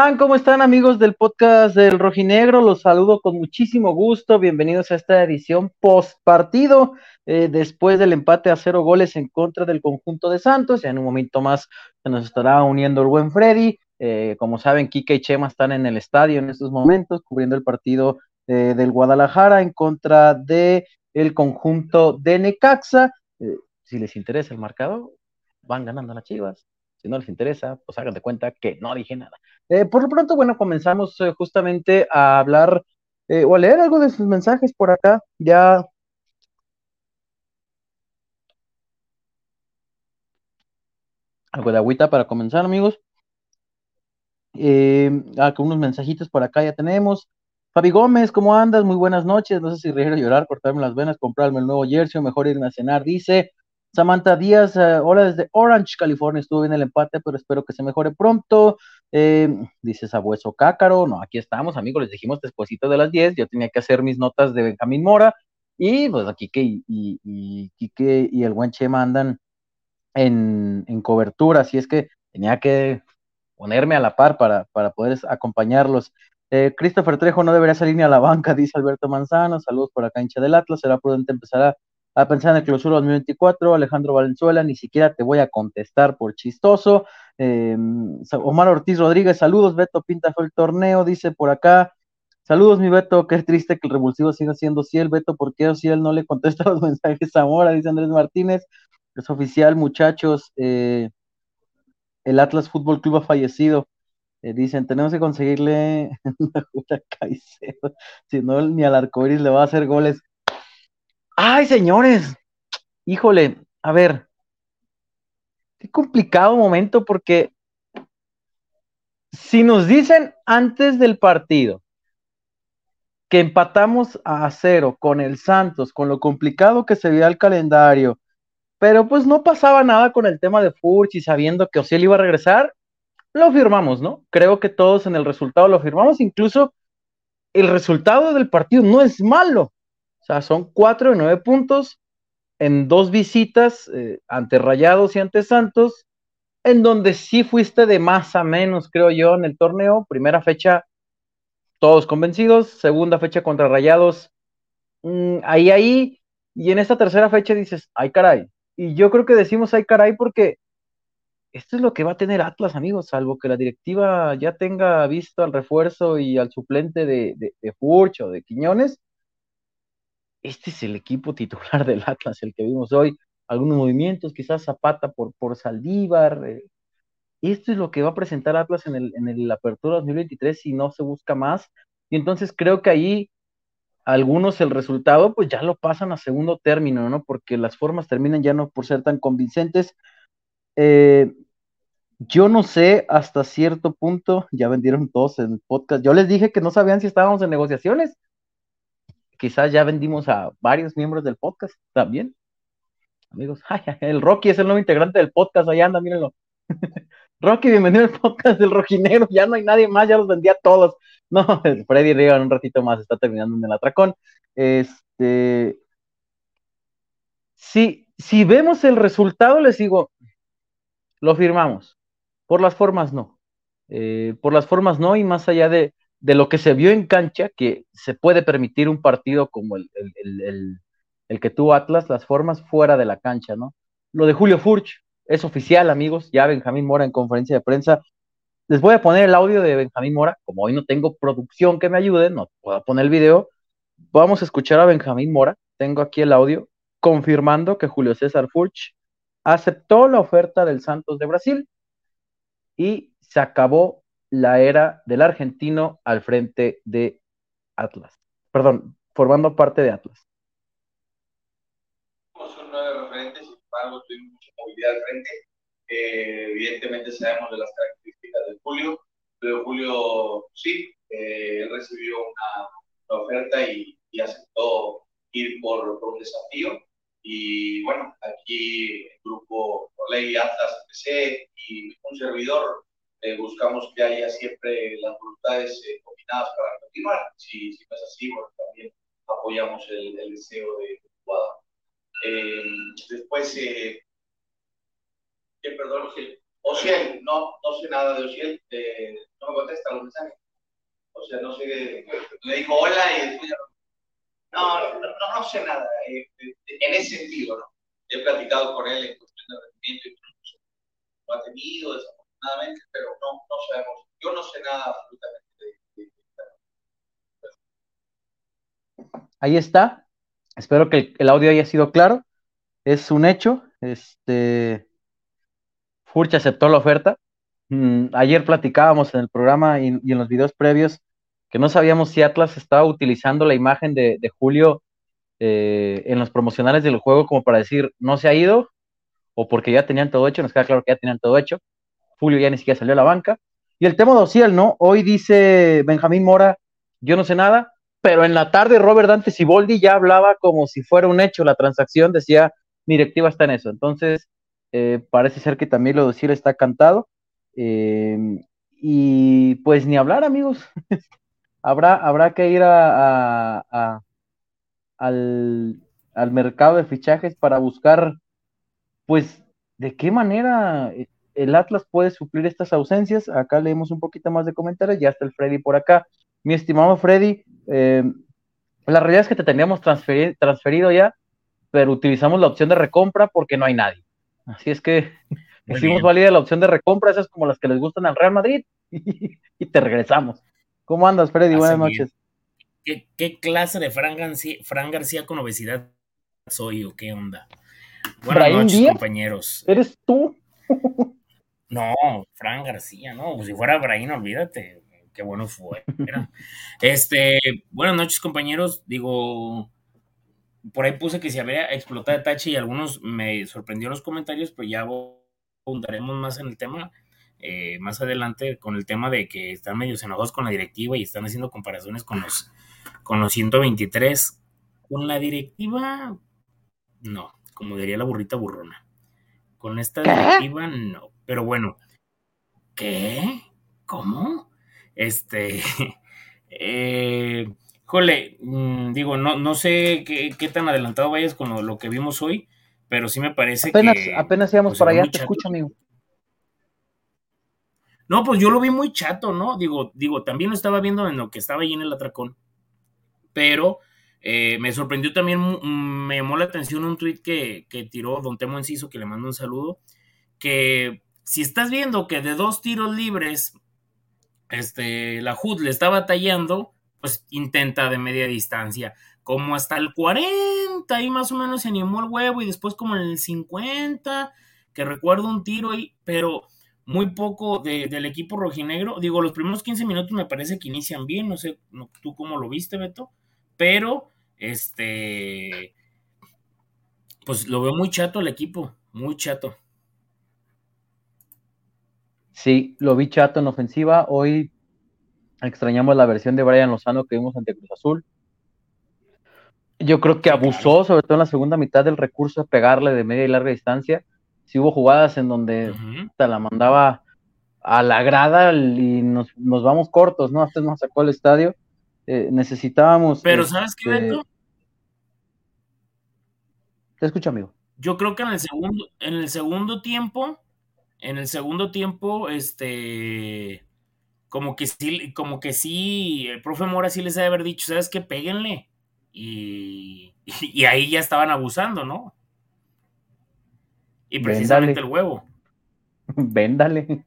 ¿Cómo están? ¿Cómo están amigos del podcast del Rojinegro? Los saludo con muchísimo gusto. Bienvenidos a esta edición post partido eh, después del empate a cero goles en contra del conjunto de Santos. Ya en un momento más se nos estará uniendo el buen Freddy. Eh, como saben, Kike y Chema están en el estadio en estos momentos cubriendo el partido eh, del Guadalajara en contra de el conjunto de Necaxa. si les interesa el marcador, van ganando las Chivas si no les interesa, pues hagan de cuenta que no dije nada. Eh, por lo pronto, bueno, comenzamos eh, justamente a hablar eh, o a leer algo de sus mensajes por acá. Ya. Algo de agüita para comenzar, amigos. Ah, unos mensajitos por acá ya tenemos. Fabi Gómez, ¿cómo andas? Muy buenas noches. No sé si reír o llorar, cortarme las venas, comprarme el nuevo jersey o mejor irme a cenar. Dice, Samantha Díaz, eh, hola desde Orange, California, estuvo bien el empate, pero espero que se mejore pronto. Eh, dice Sabueso Cácaro, no, aquí estamos, amigos, les dijimos despuesito de las 10, yo tenía que hacer mis notas de Benjamín Mora, y pues aquí que y, y, y el buen Chema andan en, cobertura, así es que tenía que ponerme a la par para, para poder acompañarlos. Eh, Christopher Trejo no debería salir ni a la banca, dice Alberto Manzano, saludos por acá, hincha del Atlas, será prudente empezar a a pensar en el clausura 2024, Alejandro Valenzuela, ni siquiera te voy a contestar por chistoso. Em, Omar Ortiz Rodríguez, saludos, Beto Pinta fue el torneo, dice por acá. Saludos, mi Beto, qué triste que el revulsivo siga siendo Ciel, Beto, ¿por qué él no le contesta los mensajes a? Dice Andrés Martínez, es oficial, muchachos, eh, el Atlas Fútbol Club ha fallecido. Eh, dicen, tenemos que conseguirle una Caicedo, si no, ni al arcoiris le va a hacer goles. Ay, señores, híjole, a ver, qué complicado momento porque si nos dicen antes del partido que empatamos a cero con el Santos, con lo complicado que se veía el calendario, pero pues no pasaba nada con el tema de Furch sabiendo que Ociel iba a regresar, lo firmamos, ¿no? Creo que todos en el resultado lo firmamos, incluso el resultado del partido no es malo, sea, son cuatro de nueve puntos en dos visitas eh, ante Rayados y ante Santos, en donde sí fuiste de más a menos, creo yo, en el torneo. Primera fecha, todos convencidos. Segunda fecha contra Rayados, mm, ahí, ahí. Y en esta tercera fecha dices, ay caray. Y yo creo que decimos, ay caray, porque esto es lo que va a tener Atlas, amigos, salvo que la directiva ya tenga visto al refuerzo y al suplente de, de, de Furch o de Quiñones este es el equipo titular del Atlas, el que vimos hoy. Algunos movimientos, quizás Zapata por, por Saldívar. Eh, esto es lo que va a presentar Atlas en el, en el Apertura 2023 si no se busca más. Y entonces creo que ahí algunos el resultado pues ya lo pasan a segundo término, ¿no? Porque las formas terminan ya no por ser tan convincentes. Eh, yo no sé hasta cierto punto, ya vendieron todos en podcast. Yo les dije que no sabían si estábamos en negociaciones quizás ya vendimos a varios miembros del podcast también. Amigos, el Rocky es el nuevo integrante del podcast, ahí anda, mírenlo. Rocky, bienvenido al podcast del Rojinero, ya no hay nadie más, ya los vendí a todos. No, Freddy Riga en un ratito más está terminando en el atracón. Este, si, si vemos el resultado, les digo, lo firmamos. Por las formas no. Eh, por las formas no, y más allá de, de lo que se vio en cancha, que se puede permitir un partido como el, que tuvo Atlas, las formas fuera de la cancha, ¿no? Lo de Julio Furch es oficial, amigos, ya Benjamín Mora en conferencia de prensa. Les voy a poner el audio de Benjamín Mora, como hoy no tengo producción que me ayude, no puedo poner el video. Vamos a escuchar a Benjamín Mora, tengo aquí el audio, confirmando que Julio César Furch aceptó la oferta del Santos de Brasil y se acabó la era del argentino al frente de Atlas. Perdón, formando parte de Atlas. Son nueve referentes, sin embargo, tuvimos mucha movilidad al frente. Eh, evidentemente sabemos de las características de Julio, pero Julio sí, eh, recibió una, oferta y, aceptó ir por, por, un desafío. Y bueno, aquí el grupo Ley Atlas PC y un servidor eh, buscamos que haya siempre las voluntades eh, combinadas para continuar. Si, si, no es así, bueno, también apoyamos el, deseo de Guada. Eh, después, eh, perdón, Ociel, no, no sé nada de Ociel, no me contesta los mensajes. O sea, no sé, le dijo hola y después no. No, no, no, sé nada en ese sentido, ¿no? He platicado con él en cuestión de rendimiento y lo ha tenido pero no, sabemos. Yo no sé nada absolutamente de, de, Ahí está. Espero que el audio haya sido claro. Es un hecho. Este Furch aceptó la oferta. Mm, ayer platicábamos en el programa y, en los videos previos que no sabíamos si Atlas estaba utilizando la imagen de, Julio eh, en los promocionales del juego como para decir no se ha ido o porque ya tenían todo hecho. Nos queda claro que ya tenían todo hecho. Julio ya ni siquiera salió a la banca. Y el tema de Ociel, ¿no? Hoy dice Benjamín Mora, yo no sé nada, pero en la tarde Robert Dante Siboldi ya hablaba como si fuera un hecho la transacción, decía, mi directiva está en eso. Entonces, eh, parece ser que también lo de está cantado. Em, y pues ni hablar, amigos. habrá, habrá que ir al, al mercado de fichajes para buscar, pues, de qué manera el Atlas puede suplir estas ausencias. Acá leemos un poquito más de comentarios, ya está el Freddy por acá. Mi estimado Freddy, eh, la realidad es que te teníamos transferido ya, pero utilizamos la opción de recompra porque no hay nadie. Así es que hicimos válida la opción de recompra, esas como las que les gustan al Real Madrid, y, te regresamos. ¿Cómo andas, Freddy? Buenas noches. ¿Qué, clase de Fran García, Fran García, con obesidad soy o qué onda? Buenas noches, compañeros. ¿Eres tú? No, Fran García, no, pues si fuera Brain, olvídate, qué bueno fue. este, buenas noches, compañeros. Digo, por ahí puse que si había explotado de tache y algunos me sorprendió los comentarios, pero ya abundaremos más en el tema. Eh, más adelante con el tema de que están medio enojados con la directiva y están haciendo comparaciones con los, con los 123. Con la directiva, no, como diría la burrita burrona. Con esta directiva, no. Pero bueno, ¿qué? ¿Cómo? Este, eh, jole, mm, digo, no, no sé qué, tan adelantado vayas con lo, que vimos hoy, pero sí me parece apenas, que... Apenas íbamos pues, para allá, te escucho, amigo. No, pues yo lo vi muy chato, ¿no? Digo, digo, también lo estaba viendo en lo que estaba ahí en el atracón, pero eh, me sorprendió también, mm, me llamó la atención un tweet que, que tiró Don Temo Enciso, que le mando un saludo, que si estás viendo que de dos tiros libres, este, la HUD le está batallando, pues intenta de media distancia. Como hasta el 40, ahí más o menos se animó el huevo, y después como en el 50, que recuerdo un tiro ahí, pero muy poco del equipo rojinegro. Digo, los primeros 15 minutos me parece que inician bien, no sé tú cómo lo viste, Beto, pero este, pues lo veo muy chato el equipo, muy chato. Sí, lo vi chato en ofensiva. Hoy extrañamos la versión de Brian Lozano que vimos ante Cruz Azul. Yo creo que abusó, sobre todo en la segunda mitad, del recurso de pegarle de media y larga distancia. Si hubo jugadas en donde te la mandaba a la grada y nos, vamos cortos, ¿no? Hasta nos sacó el estadio. Eh, necesitábamos. Pero, ¿sabes qué, este, Beto? Te escucho, amigo. Yo creo que en el segundo, en el segundo tiempo en el segundo tiempo, este, como que sí, como que sí, el profe Mora sí les debe haber dicho, ¿sabes qué? Péguenle. Y, y, ahí ya estaban abusando, ¿no? Y precisamente el huevo. Véndale.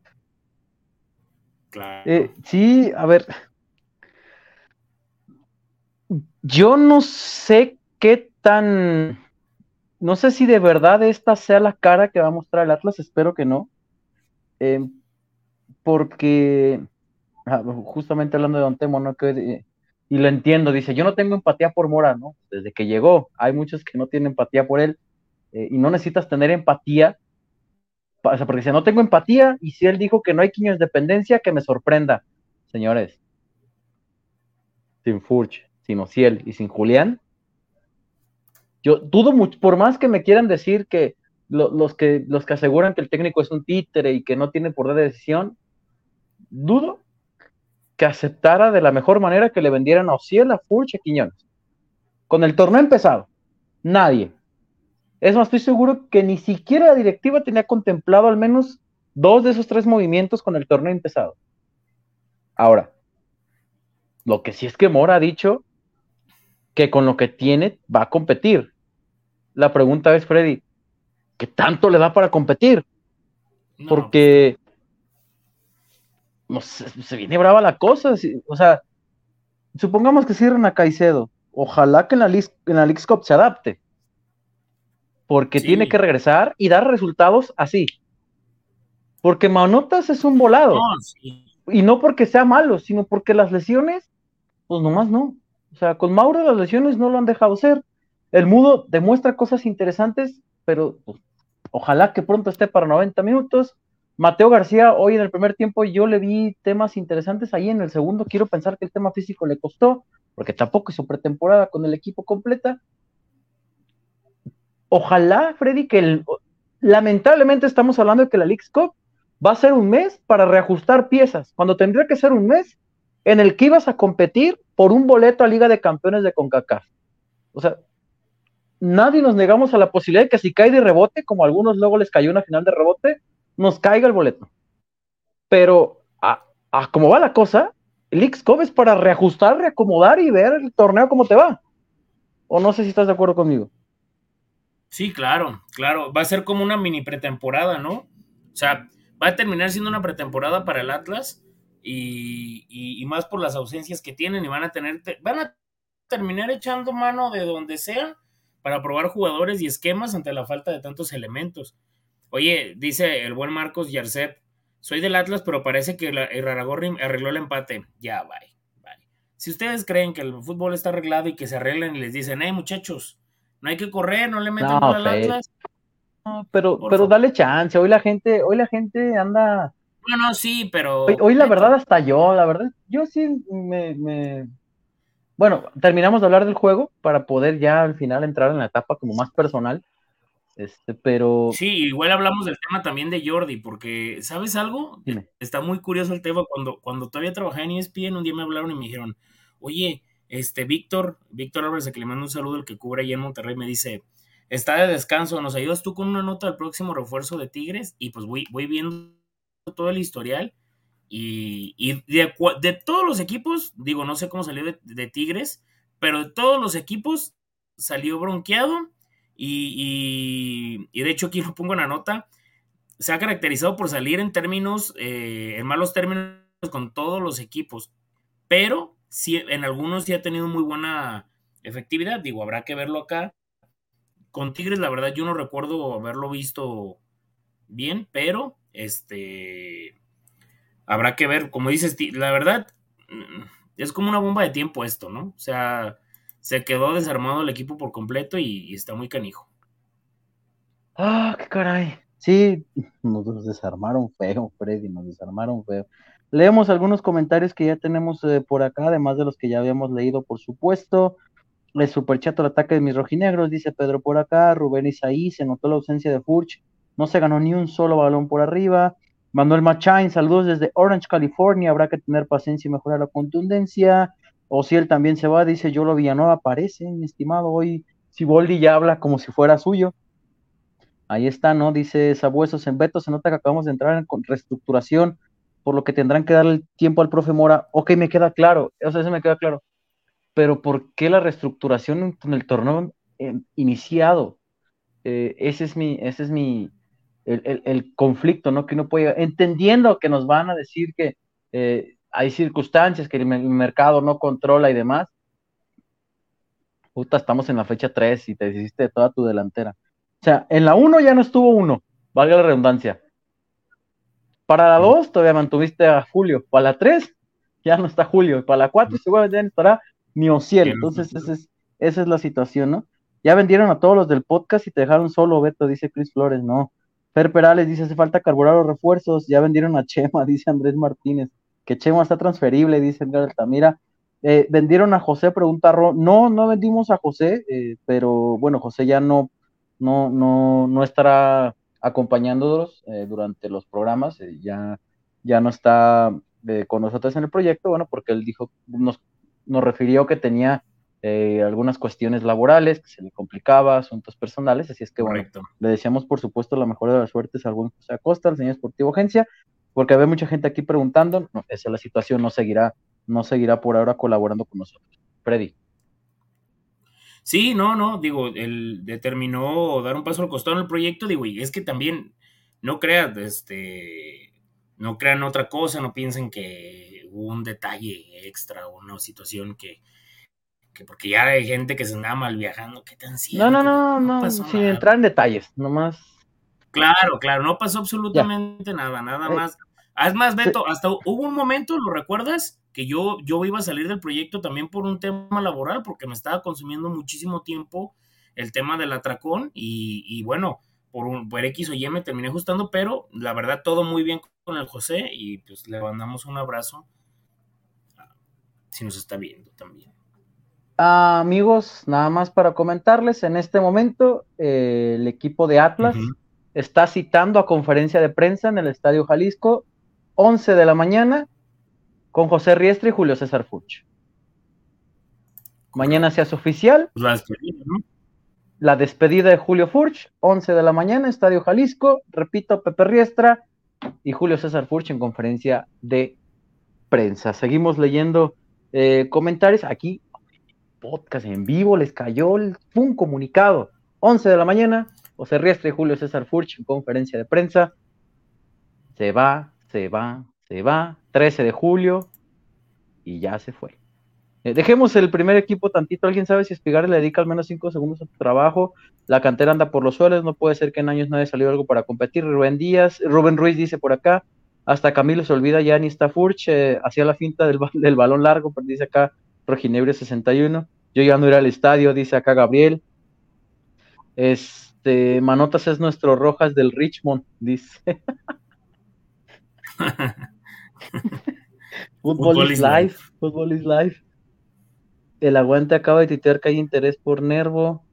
Claro. Eh, sí, a ver. Yo no sé qué tan. No sé si de verdad esta sea la cara que va a mostrar el Atlas, espero que no. Eh, porque, ah, justamente hablando de Don Temo, ¿no? Que, y lo entiendo, dice, yo no tengo empatía por Mora, ¿no? Desde que llegó, hay muchos que no tienen empatía por él, eh, y no necesitas tener empatía, o sea, porque si no tengo empatía, y si él dijo que no hay quiños de dependencia, que me sorprenda, señores, sin Furch, sin Ociel y sin Julián, yo dudo mucho, por más que me quieran decir que los, que, los que aseguran que el técnico es un títere y que no tiene poder de decisión, dudo que aceptara de la mejor manera que le vendieran a Ociel, a Furch, a Quiñones. Con el torneo empezado, nadie. Es más, estoy seguro que ni siquiera la directiva tenía contemplado al menos dos de esos tres movimientos con el torneo empezado. Ahora, lo que sí es que Mora ha dicho que con lo que tiene va a competir. La pregunta es, Freddy, ¿qué tanto le da para competir? Porque no se viene brava la cosa. O sea, supongamos que cierren a Caicedo. Ojalá que en la, en la League Cup se adapte. Porque tiene que regresar y dar resultados así. Porque Manotas es un volado. Y no porque sea malo, sino porque las lesiones, pues nomás no. O sea, con Mauro las lesiones no lo han dejado ser. El mudo demuestra cosas interesantes, pero pues, ojalá que pronto esté para 90 minutos. Mateo García, hoy en el primer tiempo yo le vi temas interesantes, ahí en el segundo quiero pensar que el tema físico le costó, porque tampoco hizo pretemporada con el equipo completa. Ojalá, Freddy, que lamentablemente estamos hablando de que la League Cup va a ser un mes para reajustar piezas, cuando tendría que ser un mes en el que ibas a competir por un boleto a Liga de Campeones de CONCACAF. O sea, nadie nos negamos a la posibilidad de que si cae de rebote, como a algunos luego les cayó una final de rebote, nos caiga el boleto. Pero a, cómo va la cosa, el X-Cup es para reajustar, reacomodar y ver el torneo cómo te va. O no sé si estás de acuerdo conmigo. Sí, claro, claro. Va a ser como una mini pretemporada, ¿no? O sea, va a terminar siendo una pretemporada para el Atlas y, más por las ausencias que tienen y van a tener, van a terminar echando mano de donde sea para probar jugadores y esquemas ante la falta de tantos elementos. Oye, dice el buen Marcos Yarcep, soy del Atlas, pero parece que el Raragorri arregló el empate. Ya, bye, bye. Si ustedes creen que el fútbol está arreglado y que se arreglen y les dicen, hey muchachos, no hay que correr, no le metan no, al Atlas, pero, pero dale chance, hoy la gente, hoy la gente anda. Bueno, sí, pero. Hoy, la verdad, hasta yo, la verdad, yo sí me, Bueno, terminamos de hablar del juego para poder ya al final entrar en la etapa como más personal. Este, pero. Sí, igual hablamos del tema también de Jordi, porque, ¿sabes algo? Está muy curioso el tema. Cuando, cuando todavía trabajé en ESPN, un día me hablaron y me dijeron, oye, este, Víctor, Víctor Álvarez, que le mando un saludo, el que cubre ahí en Monterrey, me dice, está de descanso, ¿nos ayudas tú con una nota del próximo refuerzo de Tigres? Y pues voy, voy viendo todo el historial y, de, todos los equipos, digo, no sé cómo salió de, Tigres, pero de todos los equipos salió bronqueado y, y, de hecho aquí lo pongo en la nota, se ha caracterizado por salir en términos, eh, en malos términos con todos los equipos, pero sí, en algunos sí ha tenido muy buena efectividad, digo, habrá que verlo acá, con Tigres, la verdad, yo no recuerdo haberlo visto bien, pero este habrá que ver, como dices, la verdad, es como una bomba de tiempo esto, ¿no? O sea, se quedó desarmado el equipo por completo y, está muy canijo. Ah, qué caray. Sí, nos desarmaron feo, Freddy, nos desarmaron feo. Leemos algunos comentarios que ya tenemos eh, por acá, además de los que ya habíamos leído, por supuesto. El superchato el ataque de mis rojinegros, dice Pedro por acá. Rubén Isaí, se notó la ausencia de Furch. No se ganó ni un solo balón por arriba. Manuel Machain, saludos desde Orange, California. Habrá que tener paciencia y mejorar la contundencia. O si él también se va, dice Yolo Villanueva. Aparece, mi estimado. Hoy Siboldi ya habla como si fuera suyo. Ahí está, ¿no? Dice Sabuesos en Beto. Se nota que acabamos de entrar en reestructuración, por lo que tendrán que darle tiempo al profe Mora. Ok, me queda claro. O sea, eso me queda claro pero ¿por qué la reestructuración en el torneo iniciado? Eh, ese es mi, ese es mi, el, conflicto, ¿no? Que uno puede, entendiendo que nos van a decir que eh, hay circunstancias que el, mercado no controla y demás. Puta, estamos en la fecha 3 y te hiciste toda tu delantera. O sea, en la 1 ya no estuvo uno, valga la redundancia. Para la 2 todavía mantuviste a Julio. Para la 3 ya no está Julio. Para la 4 seguramente ya estará ni cielo. Entonces, esa es, esa es la situación, ¿no? Ya vendieron a todos los del podcast y te dejaron solo, Beto, dice Chris Flores, ¿no? Fer Perales dice, hace falta carburar los refuerzos, ya vendieron a Chema, dice Andrés Martínez, que Chema está transferible, dice Edgar Altamira. Eh, vendieron a José, pregunta Ro, no, no vendimos a José, eh, pero bueno, José ya no, no, no, no estará acompañándonos eh, durante los programas, ya, ya no está con nosotros en el proyecto, bueno, porque él dijo, nos nos refirió que tenía eh, algunas cuestiones laborales que se le complicaba, asuntos personales, así es que bueno, le deseamos por supuesto la mejor de las suertes al buen José Acosta, al señor Esportivo Agencia, porque había mucha gente aquí preguntando, no, esa es la situación, no seguirá, no seguirá por ahora colaborando con nosotros. Freddy. Sí, no, no, digo, él determinó dar un paso al costado en el proyecto, digo, y es que también, no crean, este, no crean otra cosa, no piensen que hubo un detalle extra o una situación que, que porque ya hay gente que se anda mal viajando, ¿qué tan cierto? No, no, no, no, sin entrar en detalles, nomás. Claro, claro, no pasó absolutamente nada, nada eh, más. Es más, Beto, hasta hubo un momento, ¿lo recuerdas? Que yo, yo iba a salir del proyecto también por un tema laboral, porque me estaba consumiendo muchísimo tiempo el tema del atracón y, y bueno, por, un, por X o Y me terminé ajustando, pero la verdad todo muy bien con el José y pues le mandamos un abrazo si nos está viendo también. Amigos, nada más para comentarles, en este momento eh, el equipo de Atlas está citando a conferencia de prensa en el Estadio Jalisco 11 de la mañana con José Riestre y Julio César Fuch. Mañana se hace oficial. La despedida, ¿no? La despedida de Julio Furch, 11 de la mañana, Estadio Jalisco. Repito, Pepe Riestra y Julio César Furch en conferencia de prensa. Seguimos leyendo eh, comentarios. Aquí, podcast en vivo, les cayó un comunicado. 11 de la mañana, José Riestre y Julio César Furch en conferencia de prensa. Se va, se va, se va, 13 de julio y ya se fue. Eh, dejemos el primer equipo tantito. ¿Alguien sabe si Espigar le dedica al menos 5 segundos a tu trabajo? La cantera anda por los suelos. No puede ser que en años no haya salido algo para competir. Rubén Díaz, Rubén Ruiz dice por acá. Hasta Camilo se olvida ya ni está Furch. Eh, hacía la finta del, del, balón largo, pero dice acá Roginebre 61. Yo ya no iré al estadio, dice acá Gabriel. Este, Manotas es nuestro Rojas del Richmond, dice. Fútbol is life. Fútbol is life. El aguante acaba de titear que hay interés por Nervo.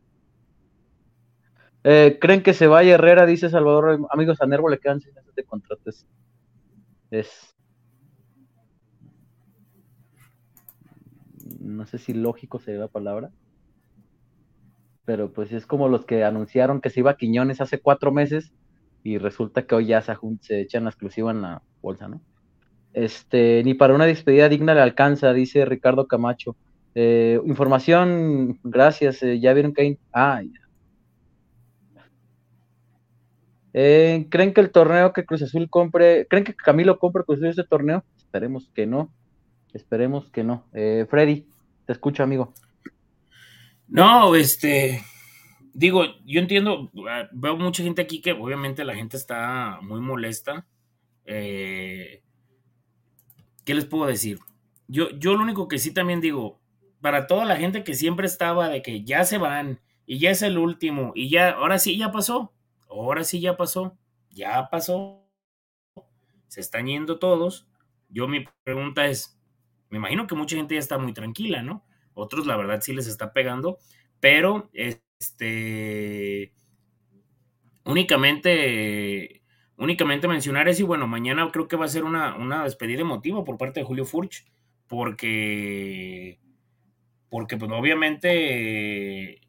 Eh, ¿Creen que se vaya Herrera? Dice Salvador. Amigos, a Nervo le quedan seis meses de contrato. Es, No sé si lógico sería la palabra. Pero pues es como los que anunciaron que se iba a Quiñones hace cuatro meses y resulta que hoy ya se, se echan la exclusiva en la bolsa, ¿no? Este, ni para una despedida digna le alcanza, dice Ricardo Camacho. Eh, información, gracias, eh, ya vieron que hay... Ah, eh, ¿Creen que el torneo que Cruz Azul compre, creen que Camilo compre Cruz Azul ese torneo? Esperemos que no, esperemos que no. Freddy, te escucho, amigo. No, este, digo, yo entiendo, ah, veo mucha gente aquí que obviamente la gente está muy molesta. Eh, ¿Qué les puedo decir? Yo, yo lo único que sí también digo, para toda la gente que siempre estaba de que ya se van y ya es el último y ya, ahora sí ya pasó, ahora sí ya pasó, ya pasó, se están yendo todos. Yo mi pregunta es, me imagino que mucha gente ya está muy tranquila, ¿no? Otros la verdad sí les está pegando, pero este únicamente únicamente mencionar eso y bueno, mañana creo que va a ser una, una despedida emotiva por parte de Julio Furch, porque, porque pues obviamente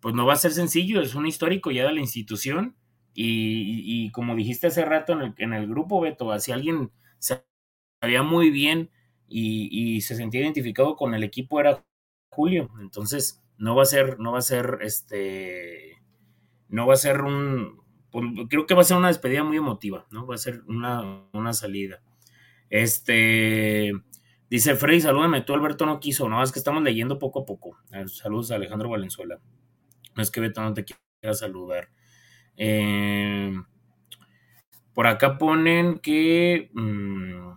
pues no va a ser sencillo, es un histórico ya de la institución y, como dijiste hace rato en el, en el grupo, Beto, si alguien sabía muy bien y, se sentía identificado con el equipo era Julio, entonces no va a ser, no va a ser este, no va a ser un, pues, creo que va a ser una despedida muy emotiva, ¿no? Va a ser una, salida. Este, dice Freddy, salúdame, tú Alberto no quiso, no, es que estamos leyendo poco a poco. Saludos a Alejandro Valenzuela. No es que Beto no te quiera saludar. Eh, por acá ponen que, mm,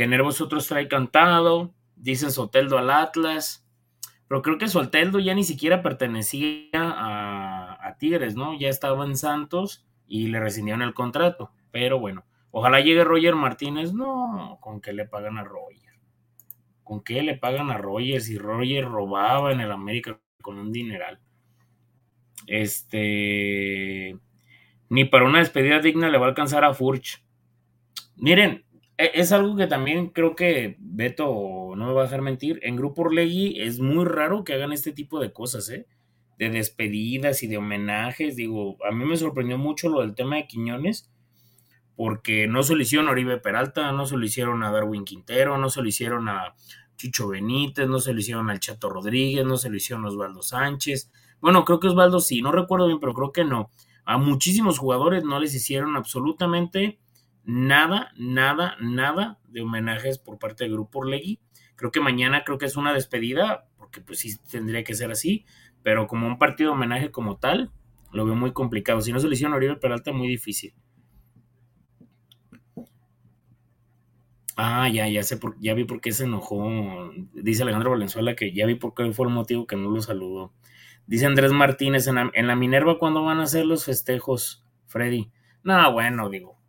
que Nervos otros trae cantado, dicen Soteldo al Atlas, pero creo que Soteldo ya ni siquiera pertenecía a Tigres, ¿no? Ya estaba en Santos y le rescindieron el contrato. Pero bueno, ojalá llegue Roger Martínez. No, ¿con qué le pagan a Roger? ¿Con qué le pagan a Roger si Roger robaba en el América con un dineral? Este. Ni para una despedida digna le va a alcanzar a Furch. Miren, es algo que también creo que Beto no me va a dejar mentir. En Grupo Orlegui es muy raro que hagan este tipo de cosas, ¿eh? De despedidas y de homenajes. Digo, a mí me sorprendió mucho lo del tema de Quiñones, porque no se lo hicieron a Oribe Peralta, no se lo hicieron a Darwin Quintero, no se lo hicieron a Chicho Benítez, no se lo hicieron al Chato Rodríguez, no se lo hicieron a Osvaldo Sánchez. Bueno, creo que Osvaldo sí, no recuerdo bien, pero creo que no. A muchísimos jugadores no les hicieron absolutamente nada, nada, nada de homenajes por parte del Grupo Orlegui. Creo que mañana creo que es una despedida, porque pues sí tendría que ser así, pero como un partido de homenaje como tal, lo veo muy complicado. Si no se le hicieron a Oribe Peralta, muy difícil. Ah, ya, ya sé, por, ya vi por qué se enojó. Dice Alejandro Valenzuela que ya vi por qué fue el motivo que no lo saludó. Dice Andrés Martínez, en la, Minerva, ¿cuándo van a hacer los festejos, Freddy? No, bueno, digo,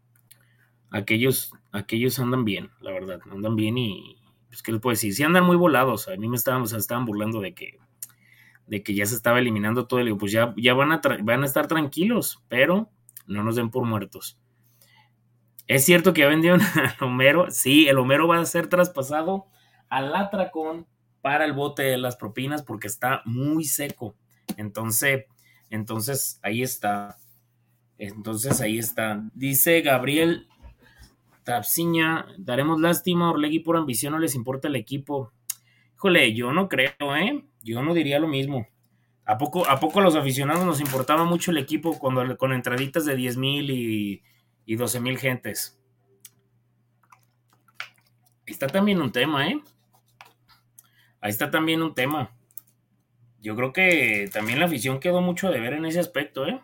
aquellos, aquellos andan bien, la verdad, andan bien y, pues, ¿qué les puedo decir? Sí andan muy volados, a mí me estaban, se estaban burlando de que, de que ya se estaba eliminando todo, el pues ya, ya van, a van a estar tranquilos, pero no nos den por muertos. Es cierto que ya vendieron al Homero, sí, el Homero va a ser traspasado al Atracón para el bote de las propinas porque está muy seco. Entonces, entonces ahí está. Entonces ahí está. Dice Gabriel Tapsiña, daremos lástima Orlegui por ambición, no les importa el equipo. Híjole, yo no creo, ¿eh? Yo no diría lo mismo. ¿A poco, a poco los aficionados nos importaba mucho el equipo cuando, con entraditas de 10 mil y, y 12 mil gentes? Está también un tema, ¿eh? Ahí está también un tema. Yo creo que también la afición quedó mucho de ver en ese aspecto, ¿eh?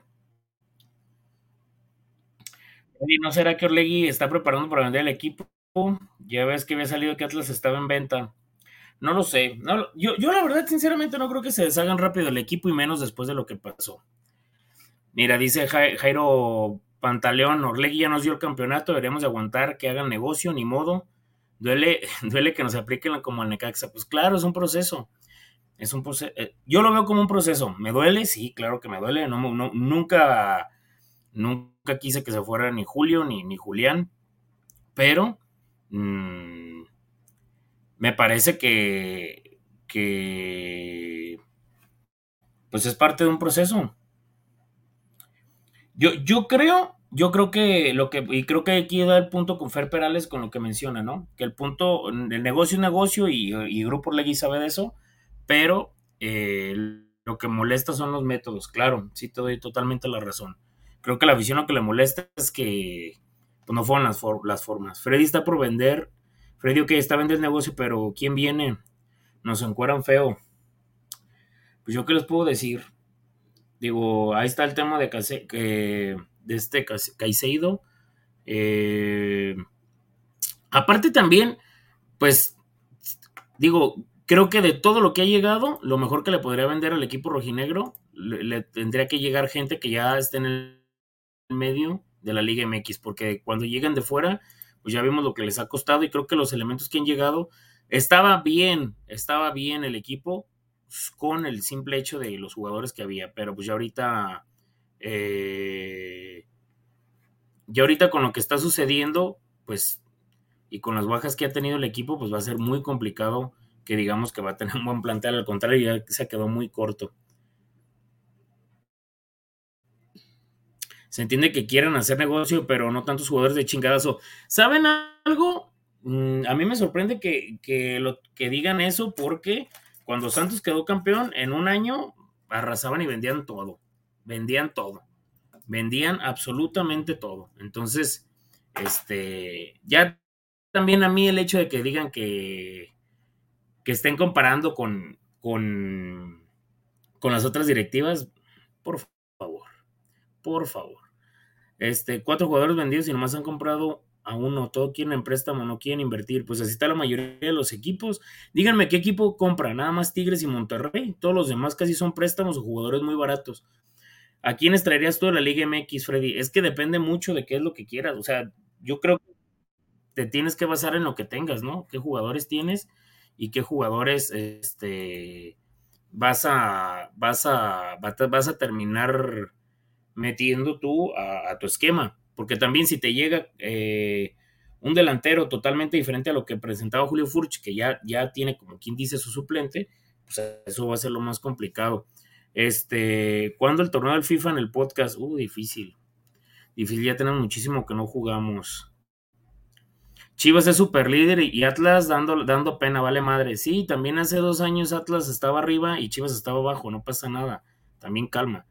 ¿Y no será que Orlegui está preparando para vender el equipo? Ya ves que había salido que Atlas estaba en venta. No lo sé. No, yo, yo la verdad, sinceramente, no creo que se deshagan rápido el equipo y menos después de lo que pasó. Mira, dice Jairo Pantaleón, Orlegui ya nos dio el campeonato, deberíamos aguantar que hagan negocio, ni modo. Duele, duele que nos apliquen como al Necaxa. Pues claro, es un proceso. Es un proceso. Eh, yo lo veo como un proceso. ¿Me duele? Sí, claro que me duele. No, no, nunca, nunca quise que se fuera ni Julio ni, ni Julián. Pero mmm, me parece que, que pues es parte de un proceso. Yo, yo creo yo creo que lo que, y creo que aquí da el punto con Fer Perales con lo que menciona, ¿no? Que el punto, el negocio es negocio y, y Grupo Legui sabe de eso, pero eh, lo que molesta son los métodos, claro, sí te doy totalmente la razón. Creo que la visión lo que le molesta es que pues, no fueron las, las formas. Freddy está por vender, Freddy, ok, está vendiendo el negocio, pero ¿quién viene? Nos encueran feo. Pues yo qué les puedo decir. Digo, ahí está el tema de que de este Caicedo. Eh, aparte también, pues, digo, creo que de todo lo que ha llegado, lo mejor que le podría vender al equipo rojinegro, le, tendría que llegar gente que ya esté en el medio de la Liga MX, porque cuando llegan de fuera, pues ya vimos lo que les ha costado y creo que los elementos que han llegado, estaba bien, estaba bien el equipo con el simple hecho de los jugadores que había, pero pues ya ahorita eh, y ahorita con lo que está sucediendo, pues, y con las bajas que ha tenido el equipo, pues va a ser muy complicado que digamos que va a tener un buen plantel, al contrario, ya se quedó muy corto. Se entiende que quieren hacer negocio, pero no tantos jugadores de chingadazo. ¿Saben algo? Mm, a mí me sorprende que, que, digan eso porque cuando Santos quedó campeón, en un año arrasaban y vendían todo vendían todo, vendían absolutamente todo. Entonces, este, ya también a mí el hecho de que digan que, que estén comparando con, con, con las otras directivas, por favor, por favor. Este, cuatro jugadores vendidos y nomás han comprado a uno, todo quieren en préstamo, no quieren invertir, pues así está la mayoría de los equipos. Díganme qué equipo compra, nada más Tigres y Monterrey, todos los demás casi son préstamos o jugadores muy baratos. ¿A quiénes traerías tú de la Liga MX, Freddy? Es que depende mucho de qué es lo que quieras. O sea, yo creo que te tienes que basar en lo que tengas, ¿no? ¿Qué jugadores tienes y qué jugadores este, vas, a, vas, a, vas a terminar metiendo tú a, tu esquema? Porque también si te llega eh, un delantero totalmente diferente a lo que presentaba Julio Furch, que ya, ya tiene como quien dice su suplente, pues eso va a ser lo más complicado. Este, ¿cuándo el torneo del FIFA en el podcast? Uh, difícil. Difícil, ya tenemos muchísimo que no jugamos. Chivas es super líder y Atlas dando, dando pena, vale madre. Sí, también hace dos años Atlas estaba arriba y Chivas estaba abajo, no pasa nada. También calma.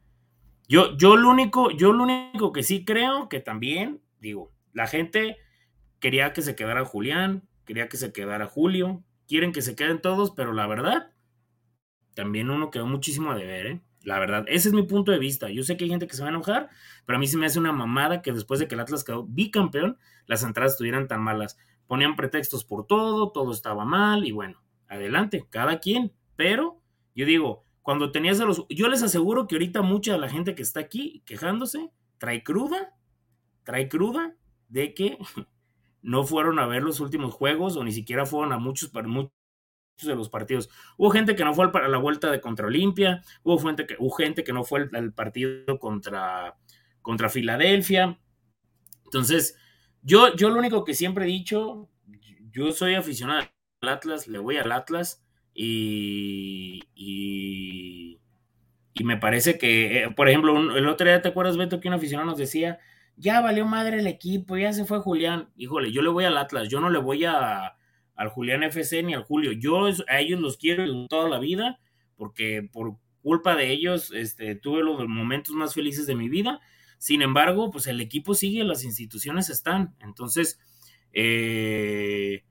Yo, yo lo único, yo lo único que sí creo que también, digo, la gente quería que se quedara Julián, quería que se quedara Julio, quieren que se queden todos, pero la verdad, también uno quedó muchísimo a deber, ¿eh? La verdad, ese es mi punto de vista. Yo sé que hay gente que se va a enojar, pero a mí se me hace una mamada que después de que el Atlas quedó bicampeón, las entradas estuvieran tan malas. Ponían pretextos por todo, todo estaba mal y bueno, adelante, cada quien. Pero yo digo, cuando tenías a los... Yo les aseguro que ahorita mucha de la gente que está aquí quejándose trae cruda, trae cruda de que no fueron a ver los últimos juegos o ni siquiera fueron a muchos, muchos de los partidos. Hubo gente que no fue a la vuelta de contra Olimpia, hubo gente que, hubo gente que no fue al, partido contra, contra Filadelfia. Entonces, yo, yo lo único que siempre he dicho, yo soy aficionado al Atlas, le voy al Atlas y, y, me parece que, eh, por ejemplo, el otro día, ¿te acuerdas, Beto, que un aficionado nos decía, ya valió madre el equipo, ya se fue Julián? Híjole, yo le voy al Atlas, yo no le voy a al Julián FC ni al Julio. Yo a ellos los quiero toda la vida porque por culpa de ellos este, tuve los momentos más felices de mi vida. Sin embargo, pues el equipo sigue, las instituciones están. Entonces, eh,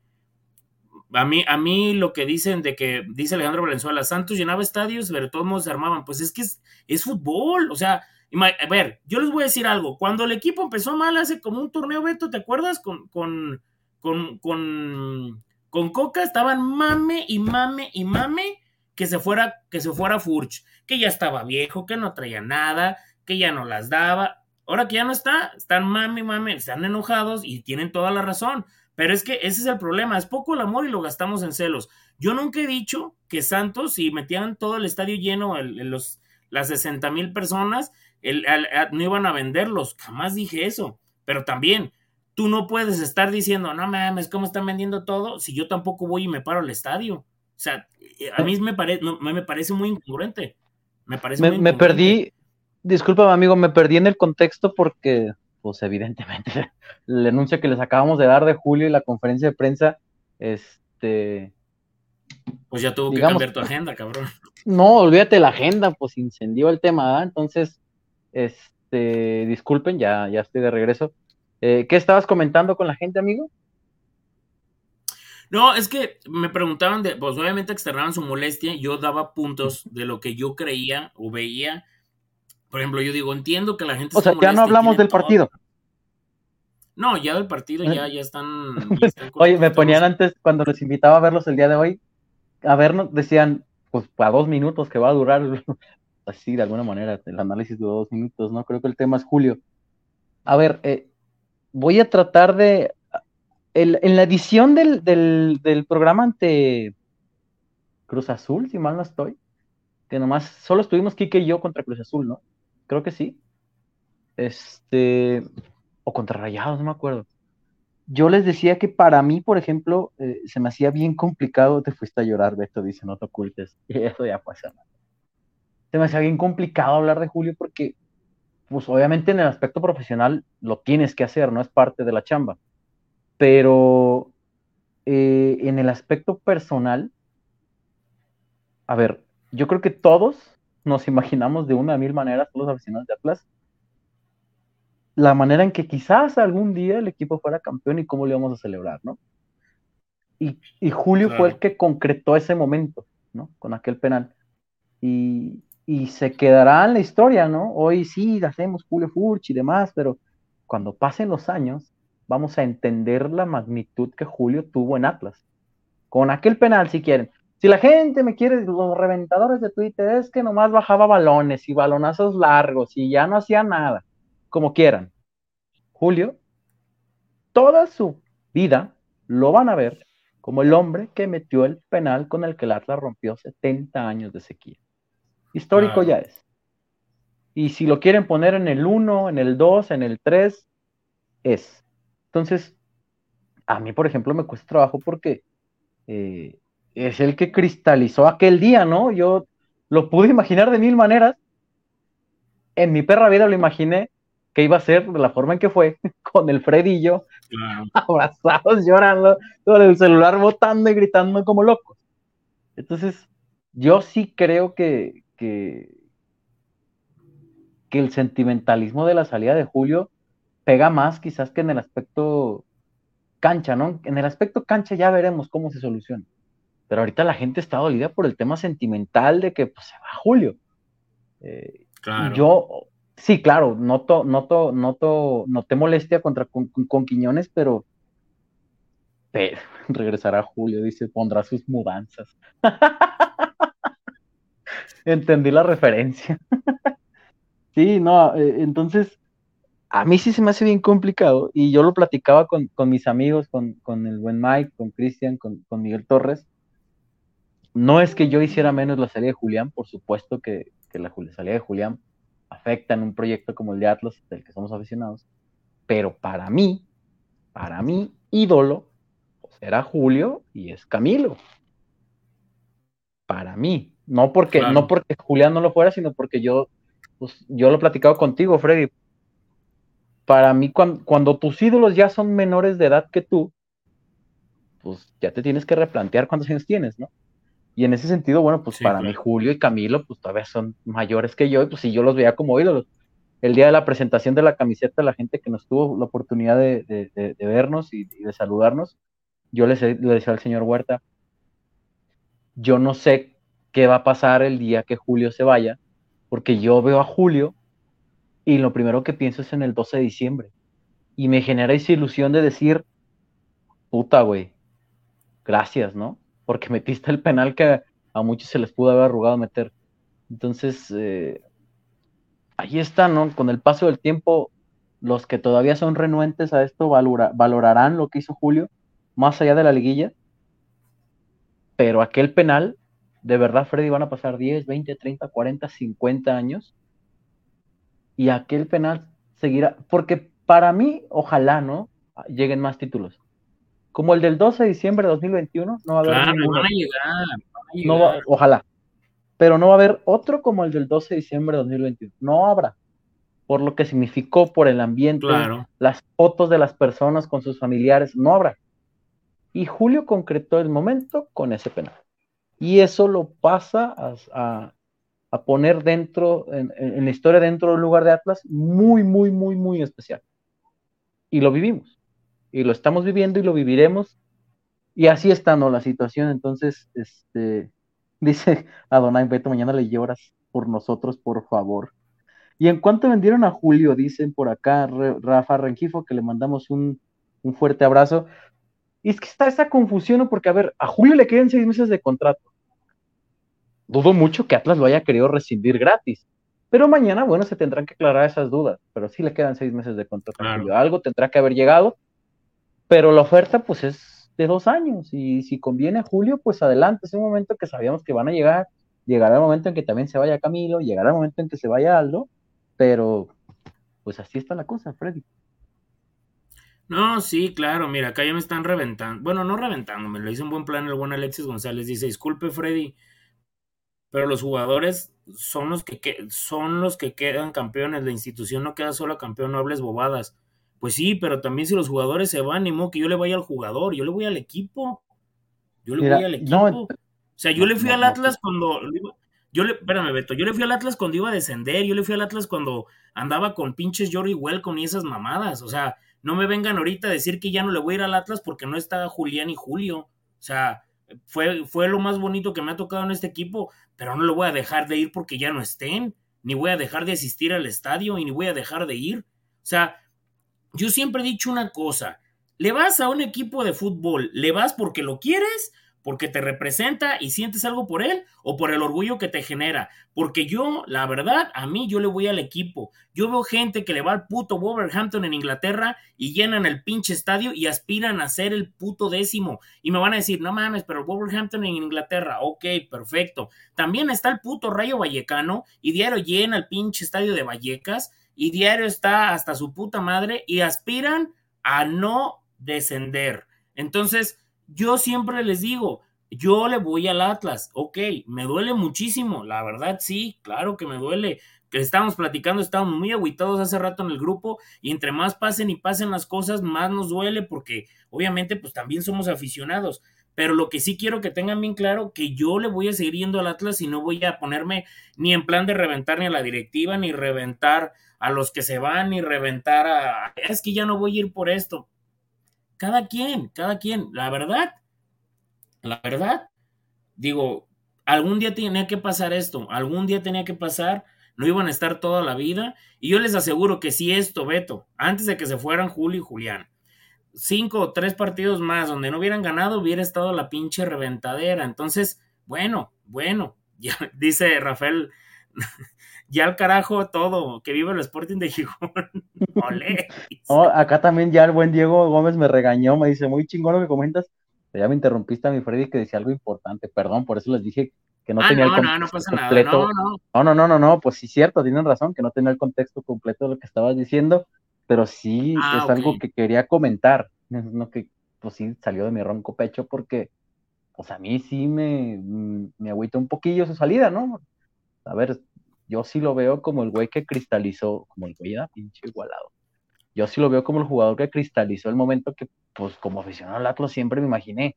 a, mí, a mí lo que dicen de que, dice Alejandro Valenzuela, Santos llenaba estadios, modos se armaban. Pues es que es, es fútbol. O sea, a ver, yo les voy a decir algo. Cuando el equipo empezó mal hace como un torneo, Beto, ¿te acuerdas? Con, con, con, con con Coca estaban mame y mame y mame que se fuera, que se fuera Furch, que ya estaba viejo, que no traía nada, que ya no las daba. Ahora que ya no está, están mame mame, están enojados y tienen toda la razón. Pero es que ese es el problema, es poco el amor y lo gastamos en celos. Yo nunca he dicho que Santos, si metían todo el estadio lleno, los, las 60 mil personas, no iban a venderlos. Jamás dije eso. Pero también, tú no puedes estar diciendo, no mames, ¿cómo están vendiendo todo? Si yo tampoco voy y me paro al estadio. O sea, eh, a mí me, me parece muy incongruente. Me parece me, perdí, disculpa amigo, me perdí en el contexto porque, pues evidentemente, el anuncio que les acabamos de dar de Julio y la conferencia de prensa, este... Pues ya tuvo que cambiar tu agenda, cabrón. No, olvídate la agenda, pues incendió el tema, Entonces, este, disculpen, ya, ya estoy de regreso. Eh, ¿Qué estabas comentando con la gente, amigo? No, es que me preguntaban, de, pues obviamente externaban su molestia, yo daba puntos de lo que yo creía o veía. Por ejemplo, yo digo, entiendo que la gente... O sea, ya no hablamos del partido. No, ya del partido ya, ya están... Oye, me ponían antes, cuando les invitaba a verlos el día de hoy, a vernos, decían, pues a dos minutos que va a durar, así de alguna manera, el análisis duró dos minutos, ¿no? Creo que el tema es Julio. A ver, eh, voy a tratar de. en la edición del, programa ante Cruz Azul, si mal no estoy, que nomás solo estuvimos Kike y yo contra Cruz Azul, ¿no? Creo que sí. Este. O contra Rayados, no me acuerdo. Yo les decía que para mí, por ejemplo, eh, se me hacía bien complicado. Te fuiste a llorar, Beto, dice, no te ocultes. Y eso ya pasa. Se me hacía bien complicado hablar de Julio porque pues obviamente en el aspecto profesional lo tienes que hacer, no es parte de la chamba. Pero eh, en el aspecto personal, a ver, yo creo que todos nos imaginamos de una mil maneras, todos los aficionados de Atlas, la manera en que quizás algún día el equipo fuera campeón y cómo le íbamos a celebrar, ¿no? Y, Julio fue el que concretó ese momento, ¿no? Con aquel penal. Y, y se quedará en la historia, ¿no? Hoy sí hacemos Julio Furch y demás, pero cuando pasen los años vamos a entender la magnitud que Julio tuvo en Atlas. Con aquel penal, si quieren. Si la gente me quiere, los reventadores de Twitter, es que nomás bajaba balones y balonazos largos y ya no hacía nada, como quieran. Julio, toda su vida lo van a ver como el hombre que metió el penal con el que el Atlas rompió 70 años de sequía. Histórico ya es. Y si lo quieren poner en el 1, en el 2, en el 3, es. Entonces, a mí, por ejemplo, me cuesta trabajo porque eh, es el que cristalizó aquel día, ¿no? Yo lo pude imaginar de mil maneras. En mi perra vida lo imaginé que iba a ser de la forma en que fue, con el Fredillo, abrazados, llorando, con el celular botando y gritando como locos. Entonces, yo sí creo que, que, que el sentimentalismo de la salida de Julio pega más quizás que en el aspecto cancha, ¿no? En el aspecto cancha ya veremos cómo se soluciona. Pero ahorita la gente está dolida por el tema sentimental de que pues, se va Julio. Eh, yo, sí, claro, noto, noto, noto, noté molestia contra con, Quiñones, pero, pero regresará Julio, dice, pondrá sus mudanzas. Entendí la referencia. sí, no, eh, entonces a mí sí se me hace bien complicado y yo lo platicaba con, mis amigos, con, el buen Mike, con Cristian, con, Miguel Torres. No es que yo hiciera menos la salida de Julián, por supuesto que, la salida de Julián afecta en un proyecto como el de Atlas, del que somos aficionados, pero para mí, para mí, ídolo, pues era Julio y es Camilo. Para mí, no porque, no porque Julián no lo fuera, sino porque yo, pues, yo lo he platicado contigo, Freddy para mí, cuando, tus ídolos ya son menores de edad que tú, pues ya te tienes que replantear cuántos años tienes, ¿no? Y en ese sentido, bueno, pues para mí Julio y Camilo, pues todavía son mayores que yo, y pues si yo los veía como ídolos. El día de la presentación de la camiseta, la gente que nos tuvo la oportunidad de, vernos y, de saludarnos, yo le decía al señor Huerta, yo no sé qué va a pasar el día que Julio se vaya, porque yo veo a Julio y lo primero que pienso es en el 12 de diciembre. Y me genera esa ilusión de decir, puta, güey, gracias, ¿no? Porque metiste el penal que a muchos se les pudo haber arrugado meter. Entonces, eh, ahí está, ¿no? Con el paso del tiempo, los que todavía son renuentes a esto valorarán lo que hizo Julio, más allá de la liguilla. Pero aquel penal, de verdad, Freddy, van a pasar 10, 20, 30, 40, 50 años y aquel penal seguirá, porque para mí, ojalá, ¿no? Lleguen más títulos. Como el del 12 de diciembre de 2021, no va a haber claro, Van a llegar, ojalá. Pero no va a haber otro como el del 12 de diciembre de 2021. No habrá. Por lo que significó, por el ambiente, las fotos de las personas con sus familiares, no habrá. Y Julio concretó el momento con ese penal. Y eso lo pasa a, a poner dentro, en, la historia dentro del lugar de Atlas, muy, muy, muy, muy especial. Y lo vivimos. Y lo estamos viviendo y lo viviremos. Y así está, ¿no? La situación. Entonces, este, dice Adonai Beto, mañana le lloras por nosotros, por favor. Y en cuanto vendieron a Julio, dicen por acá Rafa Rengifo, que le mandamos un, un fuerte abrazo. Y es que está esa confusión, porque a ver, a Julio le quedan seis meses de contrato dudo mucho que Atlas lo haya querido rescindir gratis. Pero mañana, bueno, se tendrán que aclarar esas dudas. Pero sí le quedan seis meses de contrato. Algo tendrá que haber llegado. Pero la oferta, pues, es de dos años. Y si conviene a Julio, pues adelante. Es un momento que sabíamos que van a llegar. Llegará el momento en que también se vaya Camilo. Llegará el momento en que se vaya Aldo. Pero, pues así está la cosa, Freddy. No, sí, claro, mira, acá ya me están reventando. Bueno, no reventando, me lo hizo un buen plan el buen Alexis González. Dice, disculpe, Freddy, pero los jugadores son los que, son los que quedan campeones, la institución no queda solo campeón, no hables bobadas. Pues sí, pero también si los jugadores se van, ni modo que yo le vaya al jugador, yo le voy al equipo. Yo le voy al equipo. o sea, yo le fui al Atlas cuando yo le, espérame, Beto, yo le fui al Atlas cuando iba a descender, yo le fui al Atlas cuando andaba con pinches Jory Welcome y esas mamadas. O sea, no me vengan ahorita a decir que ya no le voy a ir al Atlas porque no está Julián y Julio. O sea, fue, fue lo más bonito que me ha tocado en este equipo, pero no lo voy a dejar de ir porque ya no estén, ni voy a dejar de asistir al estadio y ni voy a dejar de ir. O sea, yo siempre he dicho una cosa, le vas a un equipo de fútbol, le vas porque lo quieres porque te representa y sientes algo por él o por el orgullo que te genera. Porque yo, la verdad, a mí yo le voy al equipo. Yo veo gente que le va al puto Wolverhampton en Inglaterra y llenan el pinche estadio y aspiran a ser el puto décimo. Y me van a decir, no mames, pero Wolverhampton en Inglaterra, ok, perfecto. También está el puto Rayo Vallecano y diario llena el pinche estadio de Vallecas y diario está hasta su puta madre y aspiran a no descender Entonces, yo siempre les digo, yo le voy al Atlas, ok, me duele muchísimo, la verdad sí, claro que me duele. Que estábamos platicando, estábamos muy aguitados hace rato en el grupo y entre más pasen y pasen las cosas, más nos duele porque obviamente pues también somos aficionados. Pero lo que sí quiero que tengan bien claro, que yo le voy a seguir yendo al Atlas y no voy a ponerme ni en plan de reventar ni a la directiva, ni reventar a los que se van, ni reventar a... Es que ya no voy a ir por esto. Cada quien, cada quien, la verdad, la verdad, digo, algún día tenía que pasar esto, algún día tenía que pasar, no iban a estar toda la vida, y yo les aseguro que si esto, Beto, antes de que se fueran Julio y Julián, cinco o tres partidos más donde no hubieran ganado, hubiera estado la pinche reventadera. Entonces, bueno, bueno, ya dice Rafael, ya al carajo todo, que vive el Sporting de Gijón. Olé. acá también ya el buen Diego Gómez me regañó, me dice, muy chingón lo que comentas. Ya me interrumpiste a mi Freddy que decía algo importante, perdón, por eso les dije que no ah, tenía no, el no, no pasa completo. Nada. No, no. no, no, no, pues sí, cierto, tienen razón, que no tenía el contexto completo de lo que estabas diciendo pero sí ah, es algo que quería comentar, no que pues sí salió de mi ronco pecho porque pues a mí sí me, mm, me agüita un poquillo su salida, ¿no? A ver, yo sí lo veo como el güey que cristalizó, como el güey era pinche igualado. Yo sí lo veo como el jugador que cristalizó el momento que, pues como aficionado al Atlas siempre me imaginé.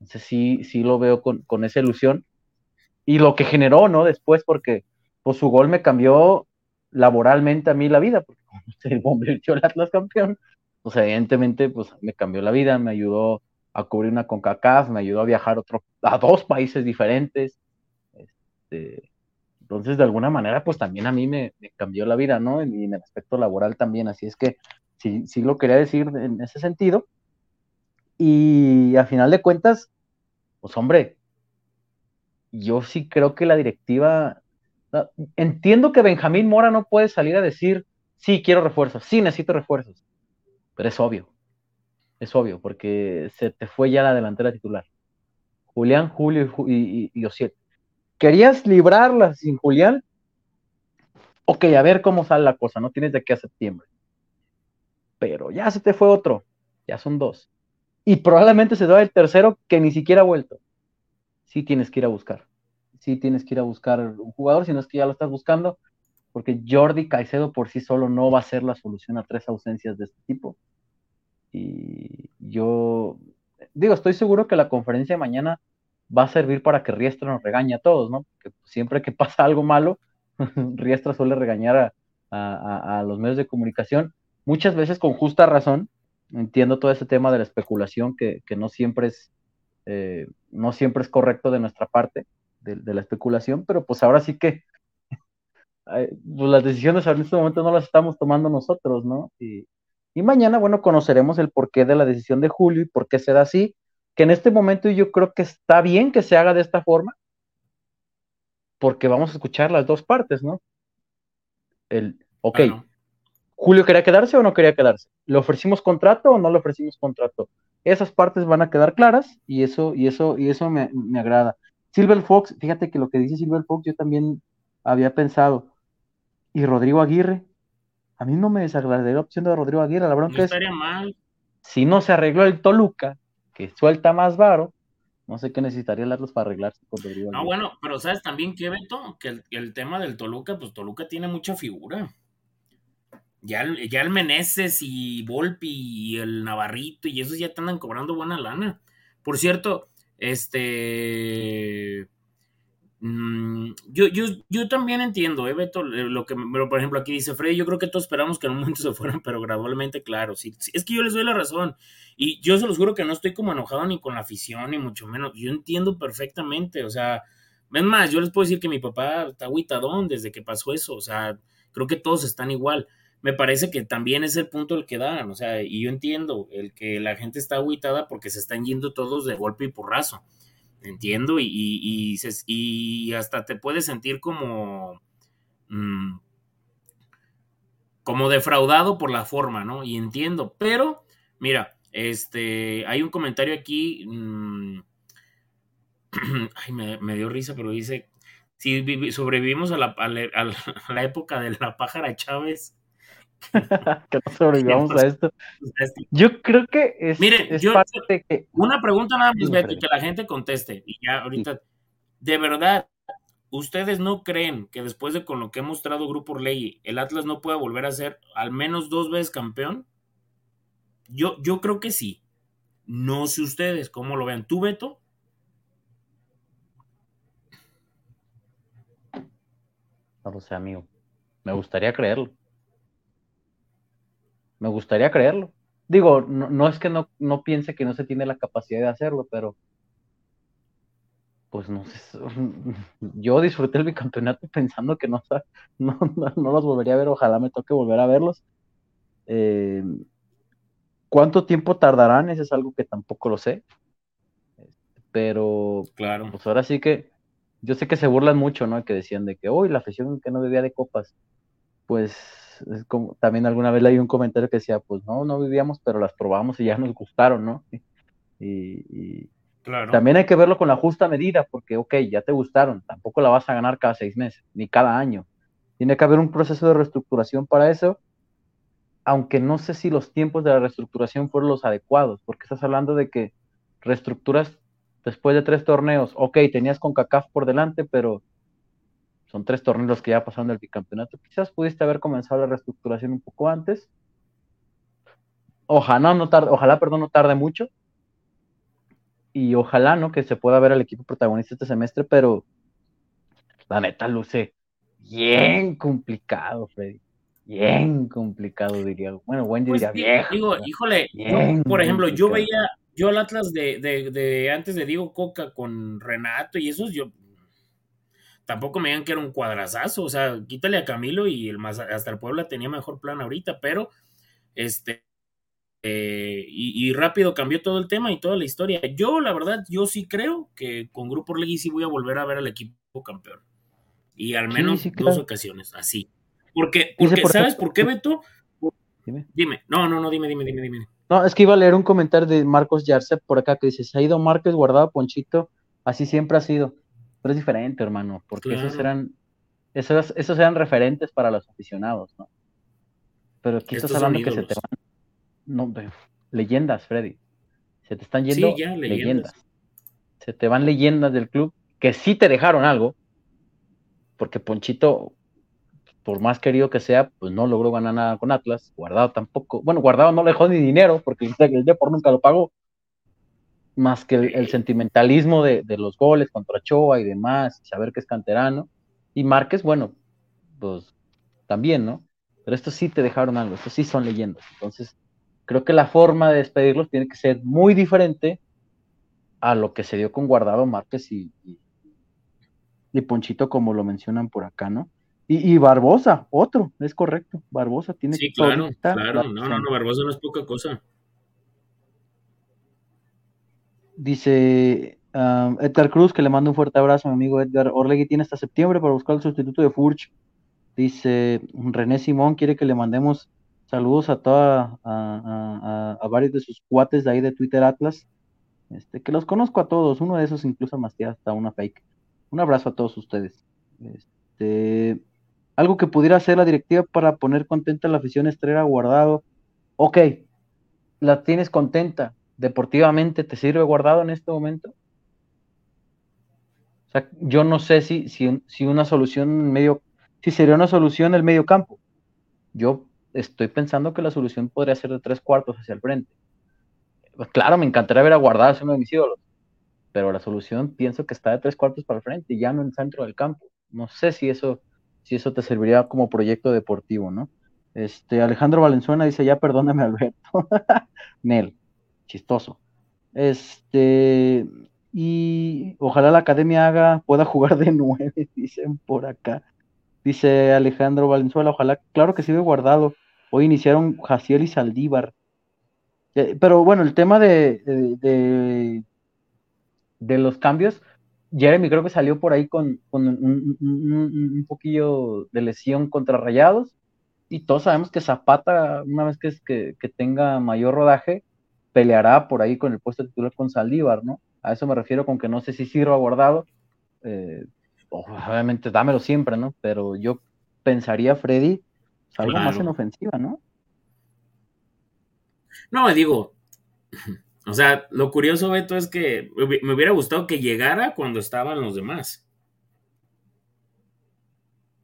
Entonces sí, sí lo veo con, con esa ilusión. Y lo que generó, ¿no? Después, porque pues su gol me cambió laboralmente a mí la vida, porque se convirtió el Atlas campeón, pues evidentemente pues me cambió la vida, me ayudó a cubrir una CONCACAF, me ayudó a viajar otro, a dos países diferentes. Este, entonces, de alguna manera, pues también a mí me, cambió la vida, ¿no? En el aspecto laboral también, así es que sí, sí lo quería decir en ese sentido. Y a final de cuentas, pues hombre, yo sí creo que la directiva Entiendo que Benjamín Mora no puede salir a decir, sí, quiero refuerzos, sí, necesito refuerzos, pero es obvio, es obvio, porque se te fue ya la delantera titular. Julián, Julio y, y, ¿Querías librarla sin Julián? Ok, a ver cómo sale la cosa, no tienes de qué a septiembre. Pero ya se te fue otro, ya son dos. Y probablemente se da el tercero que ni siquiera ha vuelto. Sí tienes que ir a buscar sí tienes que ir a buscar un jugador, si no es que ya lo estás buscando, porque Jordi Caicedo por sí solo no va a ser la solución a tres ausencias de este tipo. Y yo digo, estoy seguro que la conferencia de mañana va a servir para que Riestra nos regañe a todos, ¿no? Porque siempre que pasa algo malo, Riestra suele regañar a, los medios de comunicación, muchas veces con justa razón. Entiendo todo ese tema de la especulación que, no siempre es eh, no siempre es correcto de nuestra parte, de, la especulación, pero pues ahora sí que pues las decisiones en este momento no las estamos tomando nosotros, ¿no? Y, mañana, bueno, conoceremos el porqué de la decisión de Julio y por qué se da así, que en este momento yo creo que está bien que se haga de esta forma, porque vamos a escuchar las dos partes, ¿no? El, ok, Julio quería quedarse o no quería quedarse, ¿le ofrecimos contrato o no le ofrecimos contrato? Esas partes van a quedar claras y eso, y eso, y eso me, me agrada. Silver Fox, fíjate que lo que dice Silver Fox yo también había pensado. Y Rodrigo Aguirre, a mí no me desagradaría la opción de Rodrigo Aguirre, la que es. mal. Si no se arregló el Toluca, que suelta más varo, no sé qué necesitaría el Atlas para arreglarse con Rodrigo No, bueno, pero sabes también que Beto, que el, tema del Toluca, pues Toluca tiene mucha figura. Ya el, ya el Meneses y Volpi y el Navarrito y esos ya te andan cobrando buena lana. Por cierto, este. Mm, yo, yo, yo también entiendo, ¿eh, Beto? Lo que, pero por ejemplo, aquí dice Freddy, yo creo que todos esperamos que en un momento se fueran, pero gradualmente, claro, sí, es que yo les doy la razón. Y yo se los juro que no estoy como enojado ni con la afición, ni mucho menos. Yo entiendo perfectamente, o sea, es más, yo les puedo decir que mi papá está aguitadón desde que pasó eso, o sea, creo que todos están igual me parece que también es el punto el que dan, o sea, y yo entiendo el que la gente está aguitada porque se están yendo todos de golpe y porrazo, entiendo, y, y, y, hasta te puedes sentir como, mm, como defraudado por la forma, ¿no? Y entiendo, pero, mira, este, hay un comentario aquí, mm, ay, me, dio risa, pero dice, si sobrevivimos a la, a la época de la pájara Chávez, que no sobrevivamos a esto. Yo creo que es, Miren, yo, una pregunta nada más, Beto, que la gente conteste. Y ya ahorita, de verdad, ¿ustedes no creen que después de con lo que ha mostrado Grupo Orlegui, el Atlas no puede volver a ser al menos dos veces campeón? Yo, yo creo que sí. No sé ustedes cómo lo vean. ¿Tú, Beto? No lo sé, amigo. Me gustaría creerlo. Me gustaría creerlo. Digo, no, es que no, no, piense que no se tiene la capacidad de hacerlo, pero pues no sé. Yo disfruté el bicampeonato pensando que no, no, no, los volvería a ver. Ojalá me toque volver a verlos. Eh, ¿Cuánto tiempo tardarán? Eso es algo que tampoco lo sé. Pero, claro. pues ahora sí que yo sé que se burlan mucho, ¿no? Que decían de que, uy, la afición que no vivía de copas. Pues es como, también alguna vez leí un comentario que decía, pues no, no vivíamos, pero las probamos y ya nos gustaron, ¿no? Y, claro. también hay que verlo con la justa medida, porque, ok, ya te gustaron, tampoco la vas a ganar cada seis meses, ni cada año. Tiene que haber un proceso de reestructuración para eso, aunque no sé si los tiempos de la reestructuración fueron los adecuados, porque estás hablando de que reestructuras después de tres torneos, ok, tenías con CACAF por delante, pero son tres torneos que ya pasaron del bicampeonato. Quizás pudiste haber comenzado la reestructuración un poco antes. Ojalá no tarde, ojalá, perdón, no tarde mucho. Y ojalá, ¿no? Que se pueda ver al equipo protagonista este semestre, pero la neta luce bien complicado, Freddy. Bien complicado, diría. Bueno, Wendy pues diría Digo, híjole, por ejemplo, yo veía, yo al Atlas de, de, antes de Diego Coca con Renato y esos, yo tampoco me digan que era un cuadrazazo, o sea, quítale a Camilo y el más, hasta el Puebla tenía mejor plan ahorita, pero este eh, y, rápido cambió todo el tema y toda la historia. Yo, la verdad, yo sí creo que con Grupo Orlegui sí voy a volver a ver al equipo campeón. Y al menos dos ocasiones, así. Porque, porque ¿sabes por qué, Beto? Dime. dime. No, no, no, dime, dime, dime, dime. No, es que iba a leer un comentario de Marcos Yarcep por acá que dice, se ha ido Márquez guardado Ponchito, así siempre ha sido. Pero es diferente, hermano, porque esos eran, esos, esos eran referentes para los aficionados, ¿no? Pero aquí estás hablando que se te van, no, leyendas, Freddy. Se te están yendo leyendas. Se te van leyendas del club que sí te dejaron algo, porque Ponchito por más querido que sea, pues no logró ganar nada con Atlas. Guardado tampoco. Bueno, Guardado no le dejó ni dinero porque el Depor nunca lo pagó. Más que el, sentimentalismo de, los goles contra Choa y demás, saber que es canterano. Y Márquez, bueno, pues también, ¿no? Pero estos sí te dejaron algo, estos sí son leyendas. Entonces, creo que la forma de despedirlos tiene que ser muy diferente a lo que se dio con Guardado, Márquez y, y Ponchito, como lo mencionan por acá, ¿no? Y, Barbosa, otro, es correcto. Barbosa tiene Sí, claro, claro. No, no, no, Barbosa no es poca cosa. Dice Edgar Cruz, que le mando un fuerte abrazo a mi amigo Edgar. Orlegui tiene hasta septiembre para buscar el sustituto de Furch. Dice René Simón, quiere que le mandemos saludos a toda, a, varios de sus cuates de ahí de Twitter Atlas. Este, que los conozco a todos, uno de esos incluso más hasta una fake. Un abrazo a todos ustedes. Este, algo que pudiera hacer la directiva para poner contenta a la afición estrella guardado. Ok, la tienes contenta. Deportivamente, ¿te sirve guardado en este momento? O sea, yo no sé si, si, una solución medio, si sería una solución el medio campo. Yo estoy pensando que la solución podría ser de tres cuartos hacia el frente. Claro, me encantaría ver a guardado, es uno de mis ídolos. Pero la solución pienso que está de tres cuartos para el frente y ya no en el centro del campo. No sé si eso si eso te serviría como proyecto deportivo, ¿no? Este, Alejandro Valenzuela dice, ya perdóname, Alberto. Nel, chistoso. Este, y ojalá la academia haga, pueda jugar de nueve, dicen por acá. Dice Alejandro Valenzuela, ojalá, claro que ve guardado. Hoy iniciaron Jaciel y Saldívar. Eh, pero bueno, el tema de, de, los cambios, Jeremy creo que salió por ahí con, un, poquillo de lesión contra Rayados. Y todos sabemos que Zapata, una vez que, que, tenga mayor rodaje, peleará por ahí con el puesto titular con Saldívar, ¿no? A eso me refiero con que no sé si sirva guardado. Eh, obviamente dámelo siempre, ¿no? Pero yo pensaría, Freddy, algo más en ofensiva, ¿no? No, digo, o sea, lo curioso, Beto, es que me hubiera gustado que llegara cuando estaban los demás.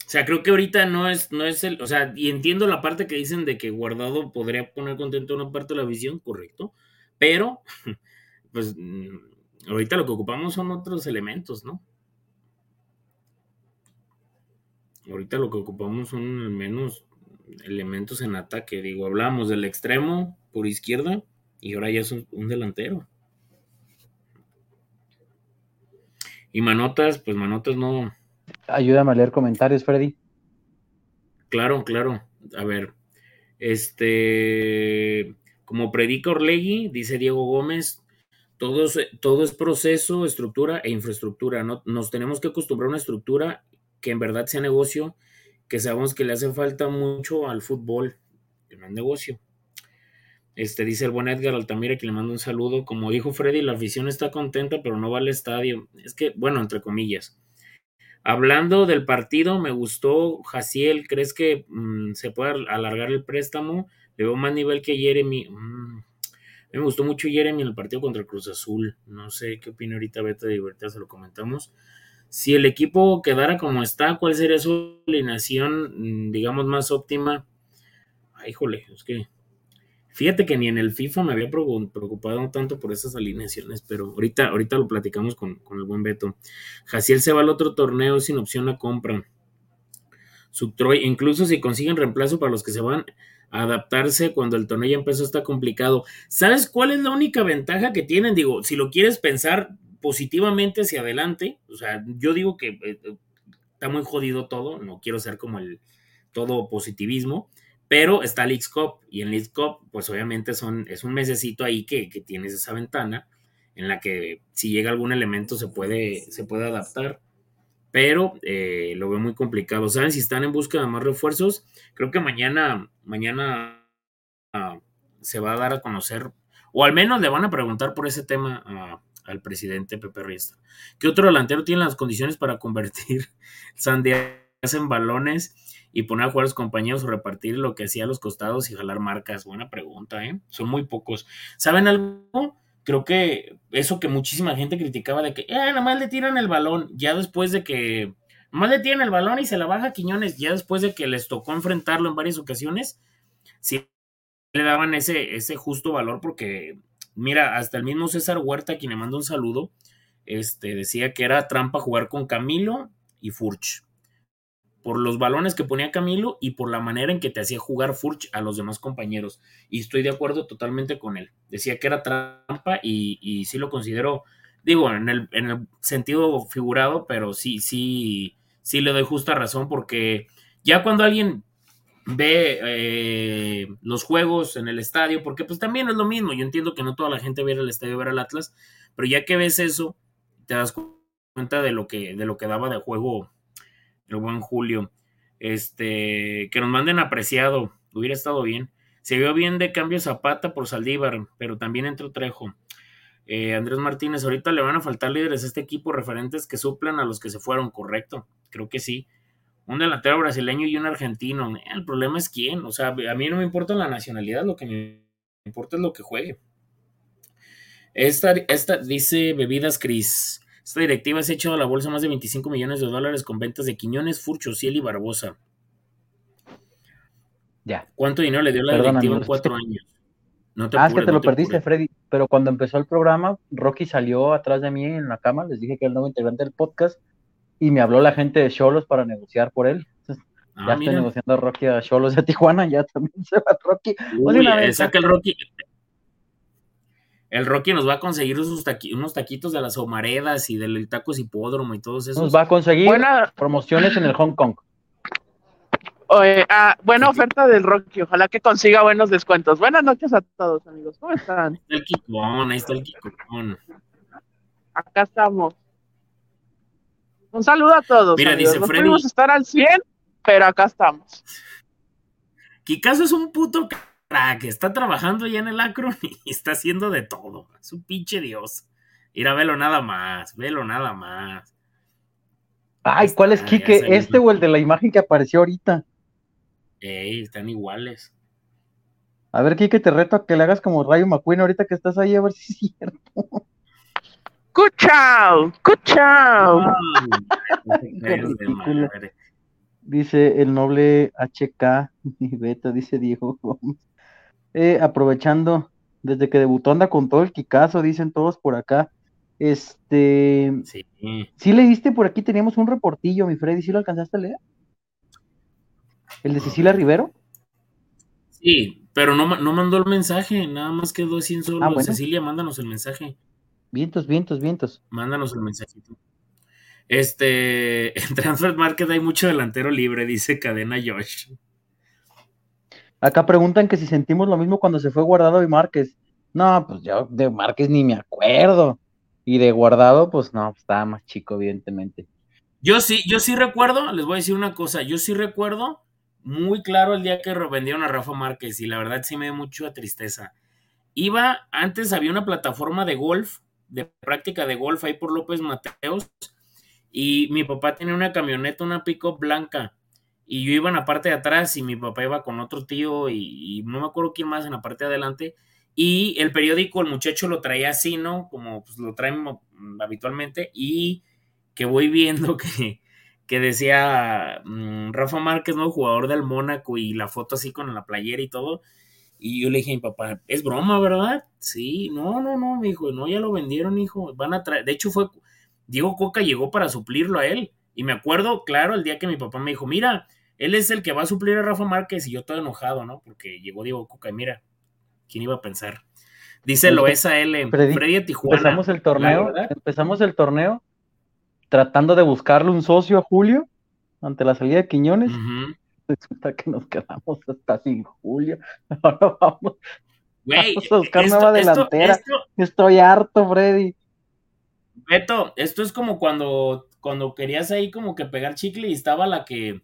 O sea, creo que ahorita no es, no es el, o sea, y entiendo la parte que dicen de que Guardado podría poner contento una parte de la visión, correcto, pero, pues, mm, ahorita lo que ocupamos son otros elementos, ¿no? Ahorita lo que ocupamos son al menos elementos en ataque. Digo, hablamos del extremo por izquierda y ahora ya es un, delantero. Y Manotas, pues Manotas no. Ayúdame a leer comentarios, Freddy. Claro, claro. A ver, este, como predica Orlegui, dice Diego Gómez, todo es, todo es proceso, estructura e infraestructura. ¿no? Nos tenemos que acostumbrar a una estructura que en verdad sea negocio, que sabemos que le hace falta mucho al fútbol, que no es negocio. Este dice el buen Edgar Altamira que le mando un saludo. Como dijo Freddy, la afición está contenta, pero no va al estadio. Es que, bueno, entre comillas. Hablando del partido, me gustó Jaciel. ¿Crees que mm, se puede alargar el préstamo? Le veo más nivel que Jeremy. Mm, me gustó mucho Jeremy en el partido contra el Cruz Azul. No sé qué opina ahorita Beta de Libertad, se lo comentamos si el equipo quedara como está, ¿cuál sería su alineación, mm, digamos, más óptima? Ay, híjole, es que fíjate que ni en el FIFA me había preocupado tanto por esas alineaciones, pero ahorita, ahorita lo platicamos con, el buen Beto. Jaciel se va al otro torneo sin opción a compra. Subtroy, incluso si consiguen reemplazo para los que se van a adaptarse cuando el torneo ya empezó está complicado. ¿Sabes cuál es la única ventaja que tienen? Digo, si lo quieres pensar positivamente hacia adelante. O sea, yo digo que eh, está muy jodido todo, no quiero ser como el todo positivismo, pero está League Cup y en League Cup, pues obviamente son, es un mesecito ahí que, tienes esa ventana en la que si llega algún elemento se puede, se puede adaptar, pero eh, lo veo muy complicado. ¿Saben si están en busca de más refuerzos? Creo que mañana, mañana ah, se va a dar a conocer, o al menos le van a preguntar por ese tema a al presidente Pepe Riestra. ¿Qué otro delantero tiene las condiciones para convertir sandías en balones y poner a jugar a los compañeros o repartir lo que hacía a los costados y jalar marcas? Buena pregunta, ¿eh? Son muy pocos. ¿Saben algo? Creo que eso que muchísima gente criticaba de que, eh, nada más le tiran el balón, ya después de que, más le tiran el balón y se la baja Quiñones, ya después de que les tocó enfrentarlo en varias ocasiones, sí le daban ese, ese justo valor porque Mira, hasta el mismo César Huerta, quien le manda un saludo, este, decía que era trampa jugar con Camilo y Furch. Por los balones que ponía Camilo y por la manera en que te hacía jugar Furch a los demás compañeros. Y estoy de acuerdo totalmente con él. Decía que era trampa y, y sí lo considero, digo, en el, en el sentido figurado, pero sí, sí, sí le doy justa razón porque ya cuando alguien ve eh, los juegos en el estadio, porque pues también es lo mismo, yo entiendo que no toda la gente va al estadio a ver al Atlas, pero ya que ves eso, te das cuenta de lo que, de lo que daba de juego buen Julio. Este, que nos manden apreciado, hubiera estado bien. Se vio bien de cambio Zapata por Saldívar, pero también entró Trejo. Eh, Andrés Martínez, ahorita le van a faltar líderes a este equipo referentes que suplan a los que se fueron, correcto. Creo que sí un delantero brasileño y un argentino. El problema es quién. O sea, a mí no me importa la nacionalidad, lo que me importa es lo que juegue. Esta, esta dice Bebidas Cris. Esta directiva se ha echado a la bolsa más de 25 millones de dólares con ventas de Quiñones, Furcho, Ciel y Barbosa. Ya. ¿Cuánto dinero le dio la directiva en cuatro años? No te ah, es que te lo perdiste, Freddy. Pero cuando empezó el programa, Rocky salió atrás de mí en la cama. Les dije que era el nuevo integrante del podcast y me habló la gente de Cholos para negociar por él. Ah, ya estoy negociando a Rocky a Cholos de Tijuana, ya también se va Rocky. Uy, el Rocky. El Rocky nos va a conseguir unos taquitos de las Omaredas y del Tacos Hipódromo y todos esos. Nos va a conseguir promociones en el Hong Kong. Oye, ah, buena oferta del Rocky, ojalá que consiga buenos descuentos. Buenas noches a todos, amigos. ¿Cómo están? Ahí está el Kikón, ahí está el Kikón. Acá estamos. Un saludo a todos. Mira, dice no pudimos estar al 100, pero acá estamos. Kikazo es un puto crack, está trabajando ya en el Acron y está haciendo de todo. Es un pinche dios. Ir a verlo nada más, velo nada más. Ay, ¿cuál es Kike? ¿Este o el de la imagen que apareció ahorita? Ey, están iguales. A ver, Kike, te reto a que le hagas como Rayo McQueen ahorita que estás ahí, a ver si es cierto. ¡Cuchao! ¡Cuchao! Dice el noble HK Beta, dice Diego eh, aprovechando, desde que debutó anda con todo el Kikazo, dicen todos por acá. Este. Sí. ¿Sí leíste por aquí? Teníamos un reportillo, mi Freddy. ¿Sí lo alcanzaste a leer? ¿El de Cecilia Rivero? Sí, pero no, no mandó el mensaje, nada más quedó sin solo. Ah, bueno. Cecilia, mándanos el mensaje. Vientos, vientos, vientos. Mándanos el mensajito. Este, en Transfer Market hay mucho delantero libre, dice Cadena Josh. Acá preguntan que si sentimos lo mismo cuando se fue Guardado y Márquez. No, pues yo de Márquez ni me acuerdo. Y de Guardado, pues no, estaba más chico, evidentemente. Yo sí, yo sí recuerdo, les voy a decir una cosa, yo sí recuerdo muy claro el día que vendieron a Rafa Márquez y la verdad sí me dio mucha tristeza. Iba, antes había una plataforma de golf, de práctica de golf ahí por López Mateos y mi papá tenía una camioneta, una pick blanca y yo iba en la parte de atrás y mi papá iba con otro tío y, no me acuerdo quién más en la parte de adelante y el periódico, el muchacho lo traía así, ¿no? Como pues, lo traen habitualmente. Y que voy viendo que, que decía mm, Rafa Márquez, ¿no? Jugador del Mónaco y la foto así con la playera y todo. Y yo le dije a mi papá, es broma, ¿verdad? Sí, no, no, no, me dijo, no, ya lo vendieron, hijo. Van a traer. De hecho, fue. Diego Coca llegó para suplirlo a él. Y me acuerdo, claro, el día que mi papá me dijo, mira, él es el que va a suplir a Rafa Márquez. Y yo todo enojado, ¿no? Porque llegó Diego Coca y mira, ¿Quién iba a pensar? Dice Loesa L. Freddy, Freddy Tijuana. Empezamos el torneo, empezamos el torneo tratando de buscarle un socio a Julio ante la salida de Quiñones. Resulta que nos quedamos hasta sin Julio. Ahora vamos, vamos a buscar esto- nueva esto- delantera. esto- Estoy harto, Freddy. Beto, esto es como cuando, cuando querías ahí como que pegar chicle y estaba la que,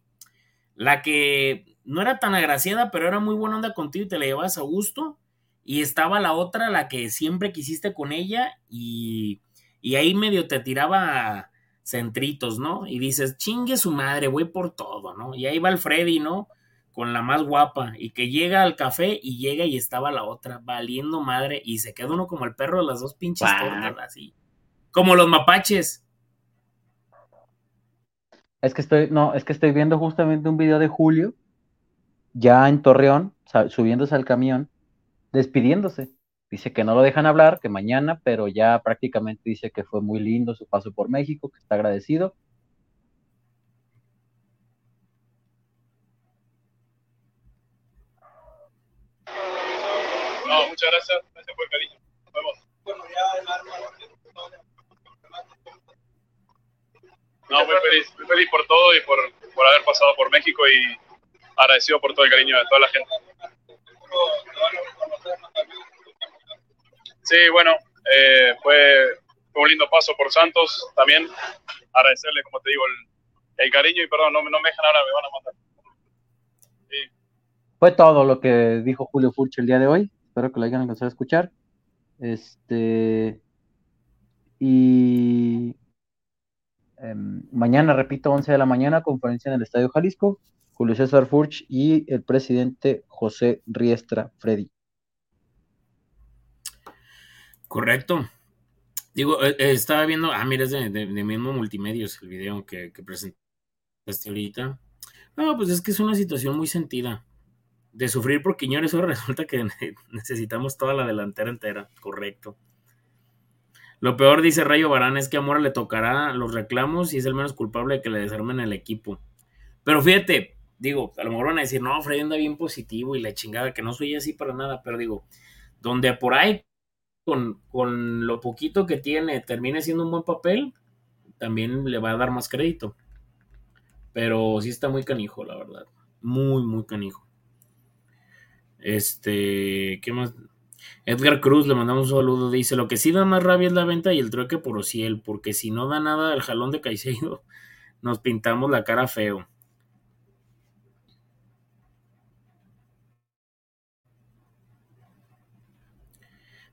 la que no era tan agraciada, pero era muy buena onda contigo y te la llevabas a gusto. Y estaba la otra, la que siempre quisiste con ella y, y ahí medio te tiraba centritos, ¿no? Y dices, chingue su madre, voy por todo, ¿no? Y ahí va el Freddy, ¿no? Con la más guapa y que llega al café y llega y estaba la otra valiendo madre y se queda uno como el perro de las dos pinches tortas así. Como los mapaches. Es que estoy, no, es que estoy viendo justamente un video de Julio, ya en Torreón, subiéndose al camión, despidiéndose. Dice que no lo dejan hablar, que mañana, pero ya prácticamente dice que fue muy lindo su paso por México, que está agradecido. No, muchas gracias. Gracias por el cariño. Nos vemos. No, muy feliz. Muy feliz por todo y por, por haber pasado por México y agradecido por todo el cariño de toda la gente. Sí, bueno, eh, fue, fue un lindo paso por Santos también. Agradecerle, como te digo, el, el cariño y perdón, no, no me dejan ahora, me van a matar. Sí. Fue todo lo que dijo Julio Furch el día de hoy. Espero que lo hayan alcanzado a escuchar. Este. Y. em, mañana, repito, 11 de la mañana, conferencia en el Estadio Jalisco. Julio César Furch y el presidente José Riestra Freddy. Correcto. Digo, eh, eh, estaba viendo, ah, mira, es de, mismo multimedios el video que, presentaste ahorita. No, pues es que es una situación muy sentida. De sufrir por Quiñones, ahora resulta que ne- necesitamos toda la delantera entera. Correcto. Lo peor, dice Rayo Barán, es que a Mora le tocará los reclamos y es el menos culpable de que le desarmen el equipo. Pero fíjate, digo, a lo mejor van a decir, no, Freddy anda bien positivo y la chingada, que no soy así para nada, pero digo, donde por ahí con, con lo poquito que tiene termine siendo un buen papel, también le va a dar más crédito. Pero sí está muy canijo, la verdad. Muy, muy canijo. Este, ¿qué más? Edgar Cruz, le mandamos un saludo. Dice: Lo que sí da más rabia es la venta y el trueque por Ociel, porque si no da nada el jalón de Caicedo, nos pintamos la cara feo.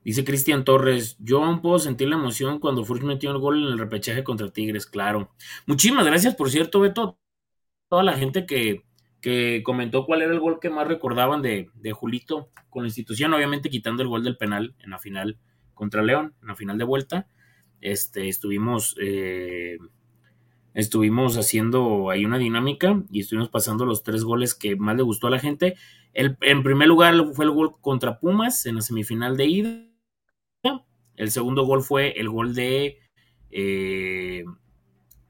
Dice Cristian Torres, yo aún puedo sentir la emoción cuando Furch metió el gol en el repechaje contra Tigres, claro. Muchísimas gracias, por cierto, Beto, toda la gente que, que comentó cuál era el gol que más recordaban de, de Julito con la institución, obviamente quitando el gol del penal en la final contra León, en la final de vuelta. Este, estuvimos, eh, estuvimos haciendo ahí una dinámica y estuvimos pasando los tres goles que más le gustó a la gente. El, en primer lugar fue el gol contra Pumas en la semifinal de ida. El segundo gol fue el gol de, eh,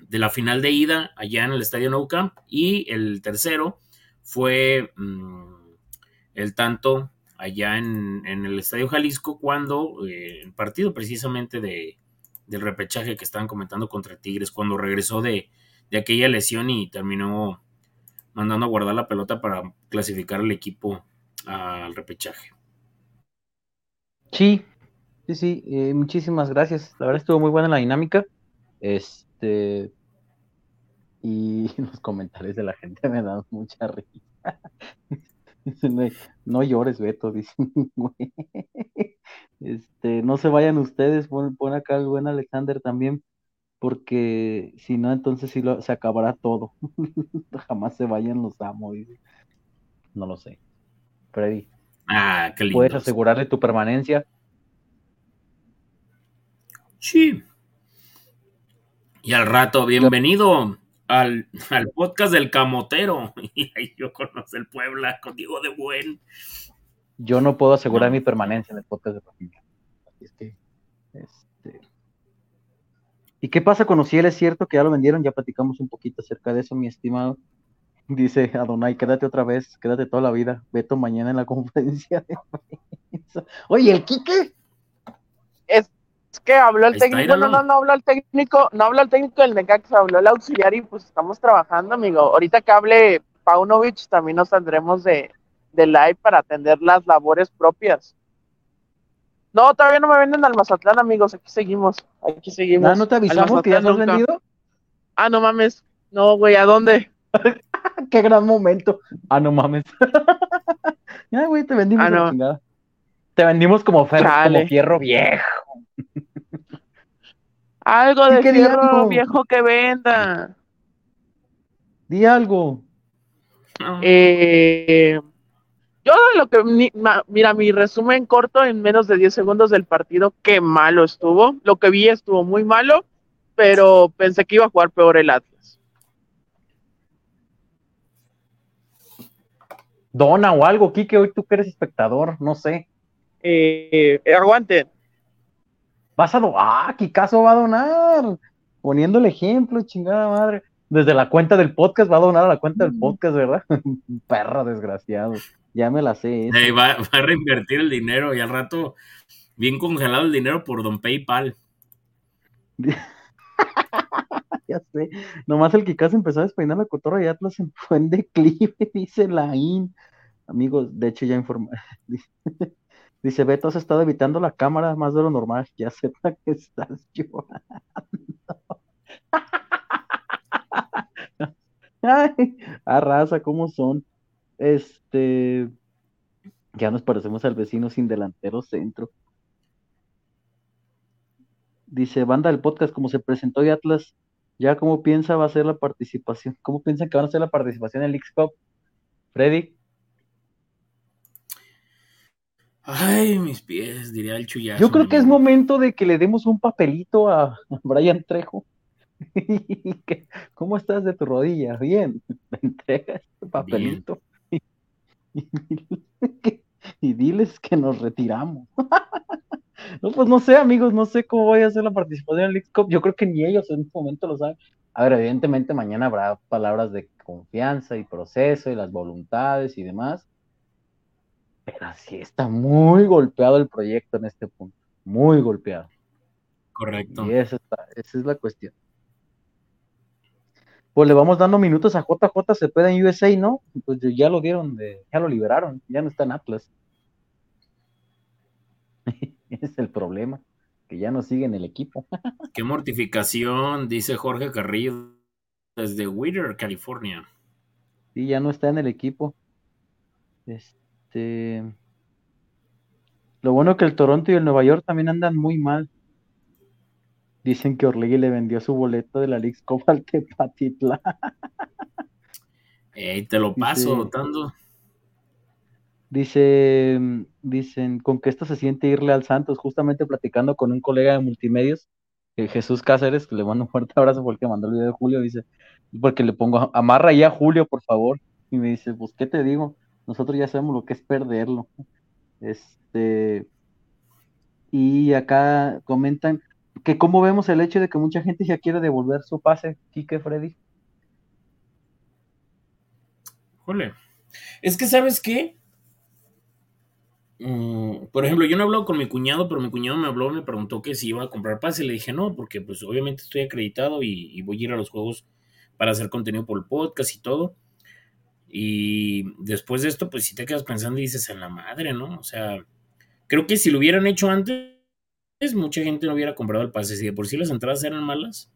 de la final de ida allá en el Estadio Nou Camp. Y el tercero fue mm, el tanto allá en, el Estadio Jalisco cuando eh, el partido precisamente de, del repechaje que estaban comentando contra Tigres, cuando regresó de, de aquella lesión y terminó mandando a guardar la pelota para clasificar al equipo al repechaje. Sí, sí, sí, eh, muchísimas gracias. La verdad estuvo muy buena la dinámica. Este y los comentarios de la gente me dan mucha risa. no, llores, Beto, dicen, Este, no se vayan ustedes, pon, acá el buen Alexander también, porque si no, entonces sí lo, se acabará todo. Jamás se vayan los amo, No lo sé. Freddy. Ah, qué lindo. ¿Puedes asegurarle tu permanencia? Sí. Y al rato, bienvenido al, al podcast del Camotero. Y ahí yo conozco el Puebla contigo de buen. Yo no puedo asegurar mi permanencia en el podcast de familia. Así es que, este, ¿Y qué pasa con Ociel? Es cierto que ya lo vendieron, ya platicamos un poquito acerca de eso, mi estimado. Dice Adonai, quédate otra vez, quédate toda la vida. Veto mañana en la conferencia de prensa. Oye, ¿el Quique? Es que habló el técnico, no, no, no habló el técnico, no habló el técnico del Necaxa, habló el auxiliar y pues estamos trabajando, amigo. Ahorita que hable Paunovic, también nos saldremos de, de live para atender las labores propias. No, todavía no me venden al Mazatlán, amigos. Aquí seguimos. Aquí seguimos. Ah, ¿No te avisamos que ya has vendido? Ah, no mames. No, güey, ¿a dónde? Qué gran momento. Ah, no mames. ya, güey, te vendimos ah, Te vendimos como, como fierro viejo. Algo de fierro viejo que venda. Di algo. Eh, yo lo que, mira, mi resumen corto en menos de 10 segundos del partido, qué malo estuvo. Lo que vi estuvo muy malo, pero pensé que iba a jugar peor el Atlas. Dona o algo, Kike, hoy tú que eres espectador, no sé. Eh, aguanten. Vas a donar, ah, Kikazo va a donar, poniendo el ejemplo, chingada madre. Desde la cuenta del podcast va a donar a la cuenta del podcast, ¿verdad? Perra desgraciado. Ya me la sé. va, a reinvertir el dinero y al rato bien congelado el dinero por Don PayPal. ya sé. Nomás el casi empezó a despeinar la cotorra y Atlas fue en declive, dice la IN. Amigos, de hecho ya informé. Dice, Beto, has estado evitando la cámara más de lo normal. Ya sepa que estás llorando. Ay, arrasa, ¿cómo son? Este, ya nos parecemos al vecino sin delantero centro. Dice, banda del podcast, como se presentó y Atlas, ya cómo piensa va a ser la participación, cómo piensan que van a ser la participación en el X-Cup. Freddy. Ay, mis pies, diría el chullazo. Yo creo que es momento de que le demos un papelito a Brian Trejo. ¿Cómo estás de tu rodilla? Bien, me entregas este papelito. y diles que nos retiramos. no, pues no sé, amigos, no sé cómo voy a hacer la participación en el Yo creo que ni ellos en este momento lo saben. A ver, evidentemente mañana habrá palabras de confianza y proceso y las voluntades y demás. Pero sí está muy golpeado el proyecto en este punto. Muy golpeado. Correcto. Y esa, esa es la cuestión pues le vamos dando minutos a JJ Cepeda en USA, ¿no? Pues ya lo dieron, de, ya lo liberaron, ya no está en Atlas. es el problema, que ya no sigue en el equipo. Qué mortificación, dice Jorge Carrillo desde Whittier, California. Sí, ya no está en el equipo. Este. Lo bueno que el Toronto y el Nueva York también andan muy mal. Dicen que Orlegui le vendió su boleto de la League Cup al Tepatitla. Eh, te lo paso, Tando. Dice, dicen, con que esto se siente irle al Santos, justamente platicando con un colega de multimedios, Jesús Cáceres, que le mando un fuerte abrazo porque mandó el video de Julio, dice, porque le pongo, amarra ya a Julio, por favor. Y me dice, pues, ¿qué te digo? Nosotros ya sabemos lo que es perderlo. Este, y acá comentan que cómo vemos el hecho de que mucha gente ya quiere devolver su pase, Kike Freddy. Jole. Es que, ¿sabes qué? Mm, por ejemplo, yo no he hablado con mi cuñado, pero mi cuñado me habló, me preguntó que si iba a comprar pase. Le dije no, porque pues obviamente estoy acreditado y, voy a ir a los juegos para hacer contenido por el podcast y todo. Y después de esto, pues si te quedas pensando y dices en la madre, ¿no? O sea, creo que si lo hubieran hecho antes, mucha gente no hubiera comprado el pase. Si de por sí las entradas eran malas,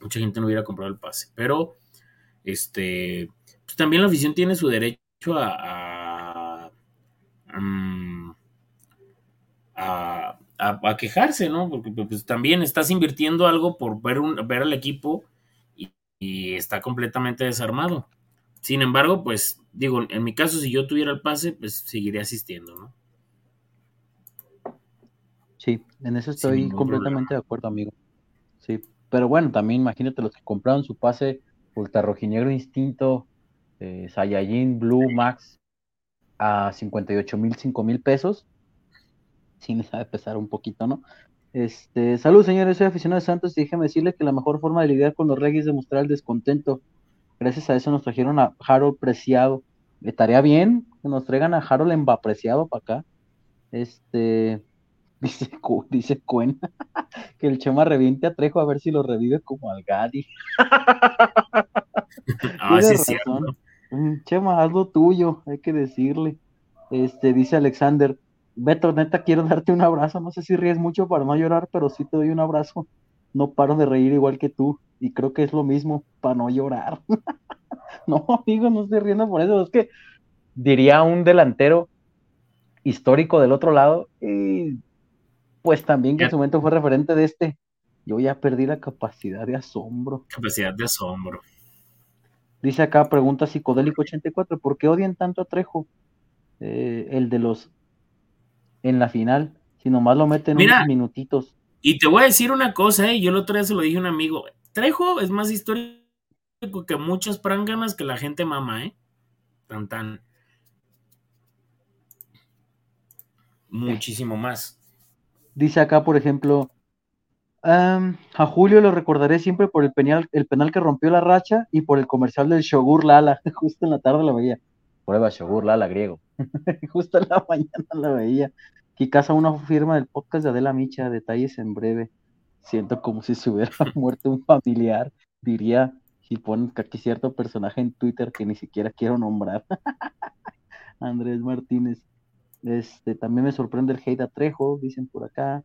mucha gente no hubiera comprado el pase. Pero, este, pues también la afición tiene su derecho a Mm, a, a, quejarse, ¿no? Porque pues, también estás invirtiendo algo por ver, un, ver al equipo y, está completamente desarmado. Sin embargo, pues digo, en mi caso, si yo tuviera el pase, pues seguiría asistiendo, ¿no? Sí, en eso estoy completamente de acuerdo, amigo. Sí, pero bueno, también imagínate los que compraron su pase Ultra Rojinegro Instinto, eh, Saiyajin, Blue, Max, a 58 mil, 5 mil pesos. Sí, me sabe pesar un poquito, ¿no? Este, salud, señores, soy aficionado de Santos y déjeme decirle que la mejor forma de lidiar con los Regis es demostrar el descontento. Gracias a eso nos trajeron a Harold Preciado. Estaría bien que nos traigan a Harold Embapreciado para acá. Este, dice, dice Cuen que el Chema reviente a Trejo a ver si lo revive como al Gadi. ah, sí, sí, Mm, Chema, haz lo tuyo, hay que decirle. Este, dice Alexander, Beto, neta, quiero darte un abrazo. No sé si ríes mucho para no llorar, pero sí te doy un abrazo. No paro de reír igual que tú. Y creo que es lo mismo para no llorar. no, amigo, no estoy riendo por eso. Es que diría un delantero histórico del otro lado. Y pues también que en su momento fue referente de este. Yo ya perdí la capacidad de asombro. Capacidad de asombro. Dice acá, pregunta psicodélico 84, ¿por qué odian tanto a Trejo? Eh, el de los en la final, si nomás lo meten unos minutitos. Y te voy a decir una cosa, eh, yo el otro día se lo dije a un amigo, Trejo es más histórico que muchas pranganas que la gente mama, ¿eh? Tan tan. Muchísimo más. Dice acá, por ejemplo, a Julio lo recordaré siempre por el penal, el penal que rompió la racha y por el comercial del Shogur Lala. Justo en la tarde la veía. Prueba Shogur Lala griego. Justo en la mañana la veía. casa una firma del podcast de Adela Micha. Detalles en breve. Siento como si se hubiera muerto un familiar. Diría, si ponen aquí cierto personaje en Twitter que ni siquiera quiero nombrar. Andrés Martínez. Este, también me sorprende el hate a Trejo, dicen por acá.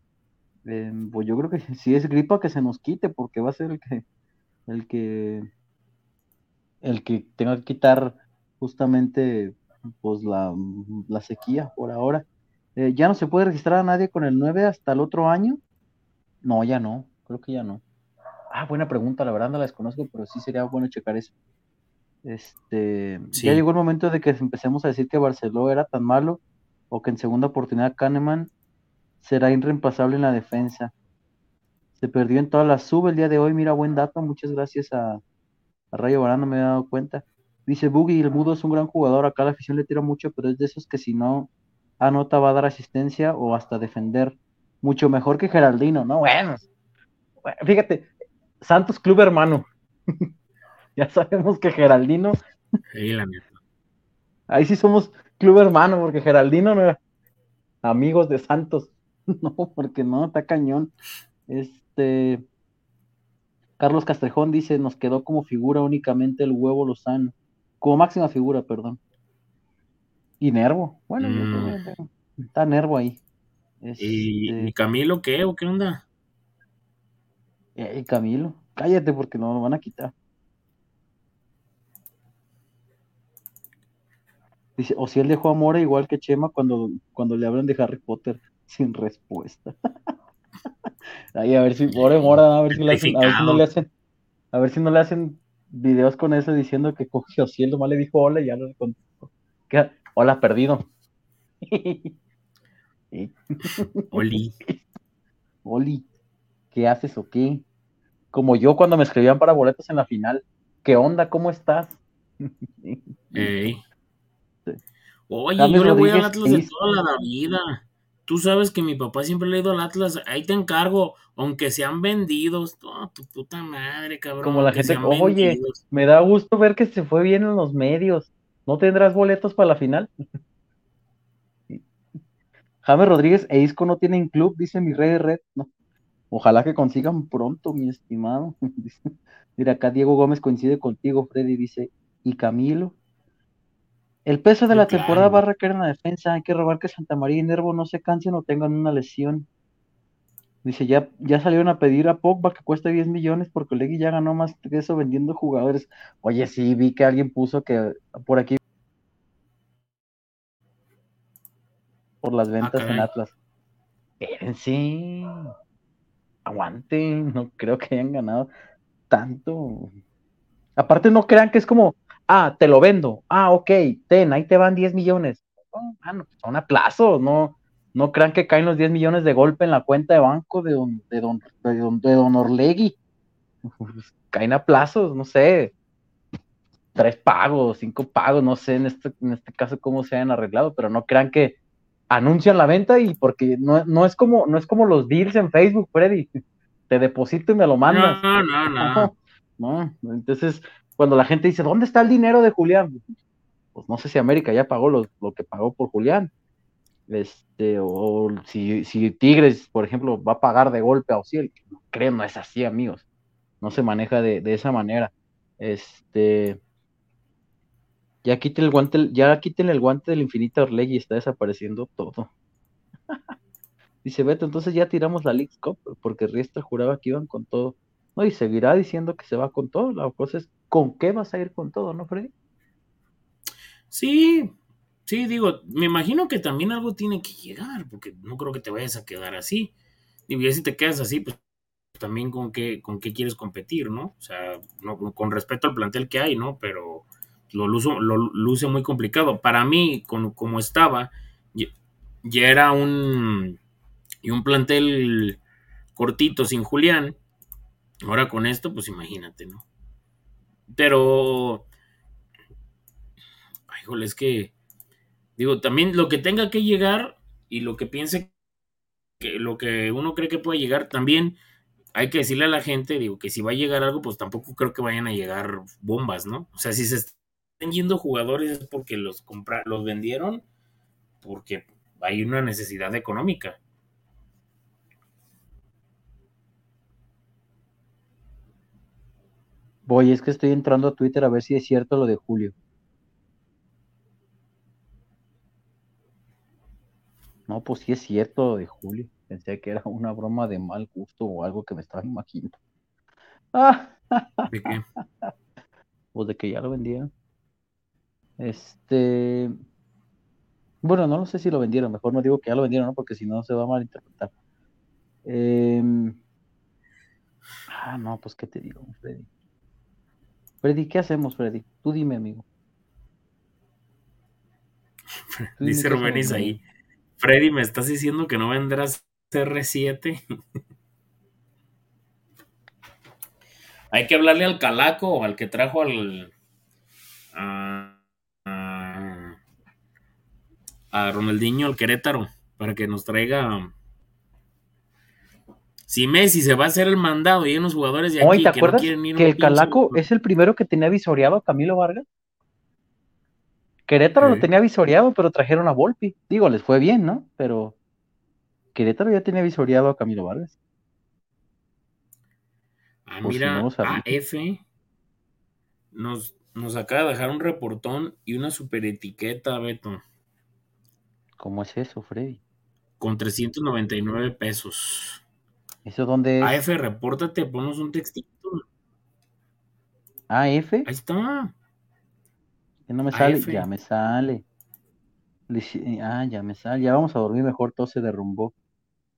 Em, pues yo creo que si es gripa que se nos quite, porque va a ser el que el que el que tenga que quitar justamente pues la, sequía por ahora. Eh, ya no se puede registrar a nadie con el 9 hasta el otro año. No, ya no, creo que ya no. Ah, buena pregunta, la verdad no la desconozco, pero sí sería bueno checar eso. Este, ya llegó el momento de que empecemos a decir que Barcelona era tan malo o que en segunda oportunidad Kahneman será irreemplazable en la defensa. Se perdió en todas las sub el día de hoy. Mira, buen dato. Muchas gracias a, Rayo Barano, me he dado cuenta. Dice Boogie, el Mudo es un gran jugador. Acá la afición le tira mucho, pero es de esos que si no anota va a dar asistencia o hasta defender. Mucho mejor que Geraldino, ¿no? Bueno, fíjate, Santos Club hermano. ya sabemos que Geraldino. Ahí sí somos club hermano, porque Geraldino no era amigos de Santos. No, porque no, está cañón. Este. Carlos Castrejón dice: Nos quedó como figura únicamente el huevo Lozano. Como máxima figura, perdón. Y Nervo. Bueno, mm. está Nervo ahí. ¿Y, este Camilo qué? ¿O qué onda? Eh, Camilo, cállate porque no lo van a quitar. Dice, o si él dejó a Mora igual que Chema cuando, cuando le hablan de Harry Potter sin respuesta. Ahí a ver si, pobre Mora, a ver si, le hacen, a ver si no le hacen, a ver si no le hacen videos con eso diciendo que cogió si él nomás le dijo hola y ya no le contestó. Hola, perdido. Oli. Oli, ¿qué haces o qué? Como yo cuando me escribían para boletos en la final. ¿Qué onda? ¿Cómo estás? Oye, yo le voy al Atlas de toda la vida. Tú sabes que mi papá siempre le ha ido al Atlas. Ahí te encargo, aunque sean vendidos. Oh, tu puta madre, cabrón. Como la gente, oye, me da gusto ver que se fue bien en los medios. ¿No tendrás boletos para la final? James Rodríguez e Isco no tienen club, dice mi rey de red. No. Ojalá que consigan pronto, mi estimado. Mira, acá Diego Gómez coincide contigo, Freddy, dice. ¿Y Camilo? El peso de la temporada va a requerir una defensa. Hay que robar que Santa María y Nervo no se cansen o tengan una lesión. Dice, ya, ya salieron a pedir a Pogba que cueste 10 millones porque Legui ya ganó más que eso vendiendo jugadores. Oye, sí, vi que alguien puso que por aquí por las ventas en Atlas. sí, aguanten, no creo que hayan ganado tanto. Aparte no crean que es como, ah, te lo vendo, ah, ok, ten, ahí te van 10 millones. ah, no, son a plazo, no, no crean que caen los 10 millones de golpe en la cuenta de banco de don, de don, de don, de don Orlegui. caen a plazos, no sé, tres pagos, cinco pagos, no sé en este, en este caso cómo se hayan arreglado, pero no crean que anuncian la venta y porque no, no, es como no es como los deals en Facebook, Freddy. Te deposito y me lo mandas. No, no, no. no, entonces, cuando la gente dice, ¿dónde está el dinero de Julián? Pues no sé si América ya pagó lo, lo que pagó por Julián este, o si, si, Tigres, por ejemplo, va a pagar de golpe a Ociel, creo no es así, amigos, no se maneja de, esa manera. Este, ya quiten el guante, ya quiten el guante del infinito Orlegui, está desapareciendo todo. Dice Beto, entonces ya tiramos la League Cup, porque Riestra juraba que iban con todo. No, y seguirá diciendo que se va con todo. La cosa es, ¿con qué vas a ir con todo, no, Freddy? Sí, Sí, digo, me imagino que también algo tiene que llegar, porque no creo que te vayas a quedar así. Y si te quedas así, pues también con qué, con qué quieres competir, ¿no? O sea, no, con respecto al plantel que hay, ¿no? Pero lo, lo luce muy complicado. Para mí, con, como estaba, ya, era un, y un plantel cortito sin Julián. Ahora con esto, pues imagínate, ¿no? Pero, ay, es que Digo, también lo que tenga que llegar y lo que piense que lo que uno cree que puede llegar, también hay que decirle a la gente, digo, que si va a llegar algo, pues tampoco creo que vayan a llegar bombas, ¿no? O sea, si se están yendo jugadores es porque los compra los vendieron, porque hay una necesidad económica. Voy, es que estoy entrando a Twitter a ver si es cierto lo de Julio. No, pues sí es cierto de Julio. Pensé que era una broma de mal gusto o algo que me estaba imaginando. ¿De qué? Pues de que ya lo vendieron. Este. Bueno, no lo sé si lo vendieron. Mejor no digo que ya lo vendieron, ¿no? Porque si no se va a malinterpretar. Em, ah, no, pues qué te digo, Freddy. Freddy, ¿qué hacemos, Freddy? Tú dime, amigo. Dice Rubén ahí. Freddy, ¿me estás diciendo que no vendrás CR7? Hay que hablarle al Calaco o al que trajo al. A, a, Ronaldinho, al Querétaro, para que nos traiga. Si Messi se va a hacer el mandado y hay unos jugadores de aquí ¿te que acuerdas que el Calaco es el primero que tenía visoreado a Camilo Vargas? Querétaro lo tenía visoreado, pero trajeron a Volpi. Digo, les fue bien, ¿no? Pero Querétaro ya tenía visoreado a Camilo Vargas. Ah, mira, AF nos, nos acaba de dejar un reportón y una super etiqueta, Beto. ¿Cómo es eso, Freddy? Con 399 pesos. ¿Eso dónde es? AF, repórtate, ponos un textito. ¿AF? Ahí está. ¿Que no me sale? Ya me sale. Ah, ya me sale. Ya vamos a dormir mejor, todo se derrumbó.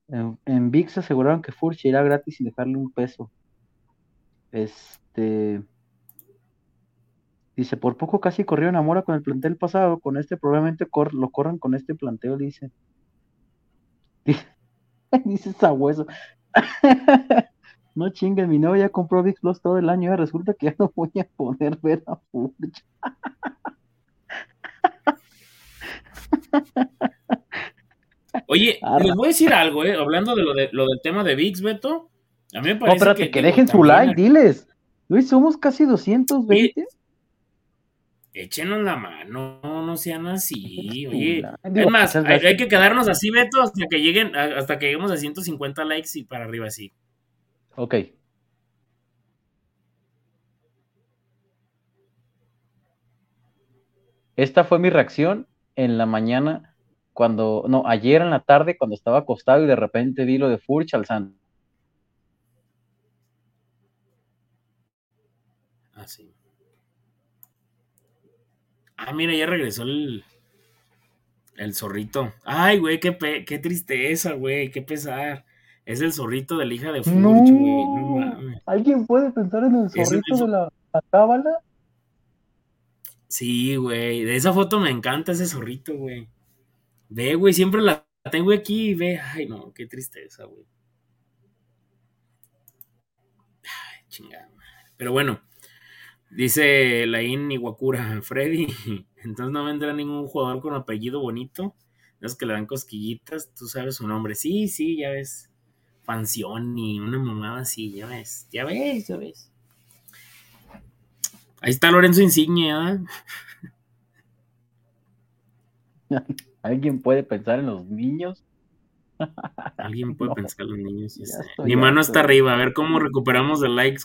En, en VIX aseguraron que Furch irá gratis sin dejarle un peso. Este. Dice, por poco casi corrió enamora con el plantel pasado, con este probablemente lo corran con este planteo, dice. Dice, sabueso. no chingues, mi novia ya compró Big Plus todo el año y resulta que ya no voy a poder ver a Furch. Oye, les voy a decir algo, eh, hablando de lo, de lo del tema de VIX, Beto. A mí me parece no, espérate, que, dejen su like, diles. Luis, somos casi 220. Échenos la mano, no sean así. Oye, es más, hay, que quedarnos así, Beto, hasta que lleguen, hasta que lleguemos a 150 likes y para arriba así. Ok. Esta fue mi reacción en la mañana cuando, no, ayer en la tarde cuando estaba acostado y de repente vi lo de Furch alzando. Ah, sí. Ah, mira, ya regresó el, el zorrito. Ay, güey, qué, qué tristeza, güey, qué pesar. Es el zorrito de la hija de Furch, güey. No, ¿Alguien puede pensar en el zorrito de la, la cábala? Sí, güey. De esa foto me encanta ese zorrito, güey. Ve, güey, siempre la tengo aquí y ve. Ay, no, qué tristeza, güey. Ay, chingada. Pero bueno, dice Laín Iwakura, Freddy. Entonces no vendrá ningún jugador con apellido bonito. Es que le dan cosquillitas, tú sabes su nombre. Sí, sí, ya ves. y una mamada así, ya ves. Ya ves, ya ves. Ahí está Lorenzo Insigne, ¿eh? ¿Alguien puede pensar en los niños? Alguien puede pensar en los niños. Mi mano está arriba. A ver cómo recuperamos de likes.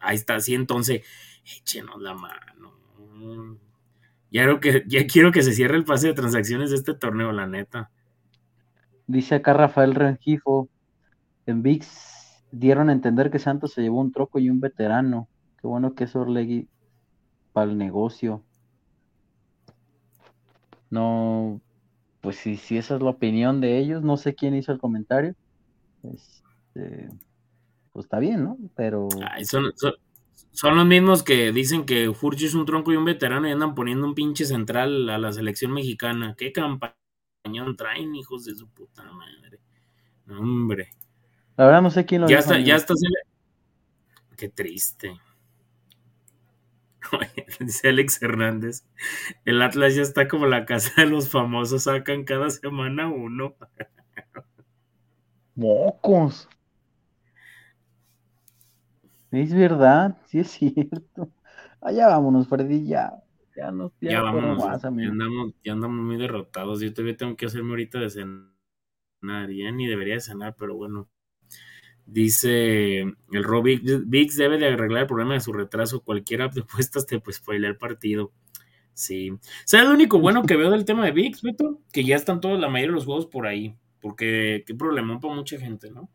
Ahí está, sí, entonces. Échenos la mano. Ya, que, ya quiero que se cierre el pase de transacciones de este torneo, la neta. Dice acá Rafael Rengifo. En VIX dieron a entender que Santos se llevó un troco y un veterano. Qué bueno que es Orlegui para el negocio. No, pues si, si esa es la opinión de ellos, no sé quién hizo el comentario. Este, pues está bien, ¿no? Pero. son, son, los mismos que dicen que Furchi es un tronco y un veterano y andan poniendo un pinche central a la selección mexicana. ¿Qué campañón traen, hijos de su puta madre? hombre. La verdad no sé quién lo ya Está, ya está. Qué triste. Dice Alex Hernández. El Atlas ya está como la casa de los famosos, sacan cada semana uno. Mocos. Es verdad, sí es cierto. Allá vámonos, Freddy, ya. Ya, nos, ya, ya vámonos. ya, andamos, ya andamos muy derrotados. Yo todavía tengo que hacerme ahorita de cenar. Ya ni debería de cenar, pero bueno. Dice el Rob Vix debe de arreglar el problema de su retraso. Cualquier app de apuestas te pues el partido. Sí. ¿Sabes lo único bueno que veo del tema de VIX, Beto? Que ya están todos, la mayoría de los juegos por ahí. Porque qué problema para mucha gente, ¿no?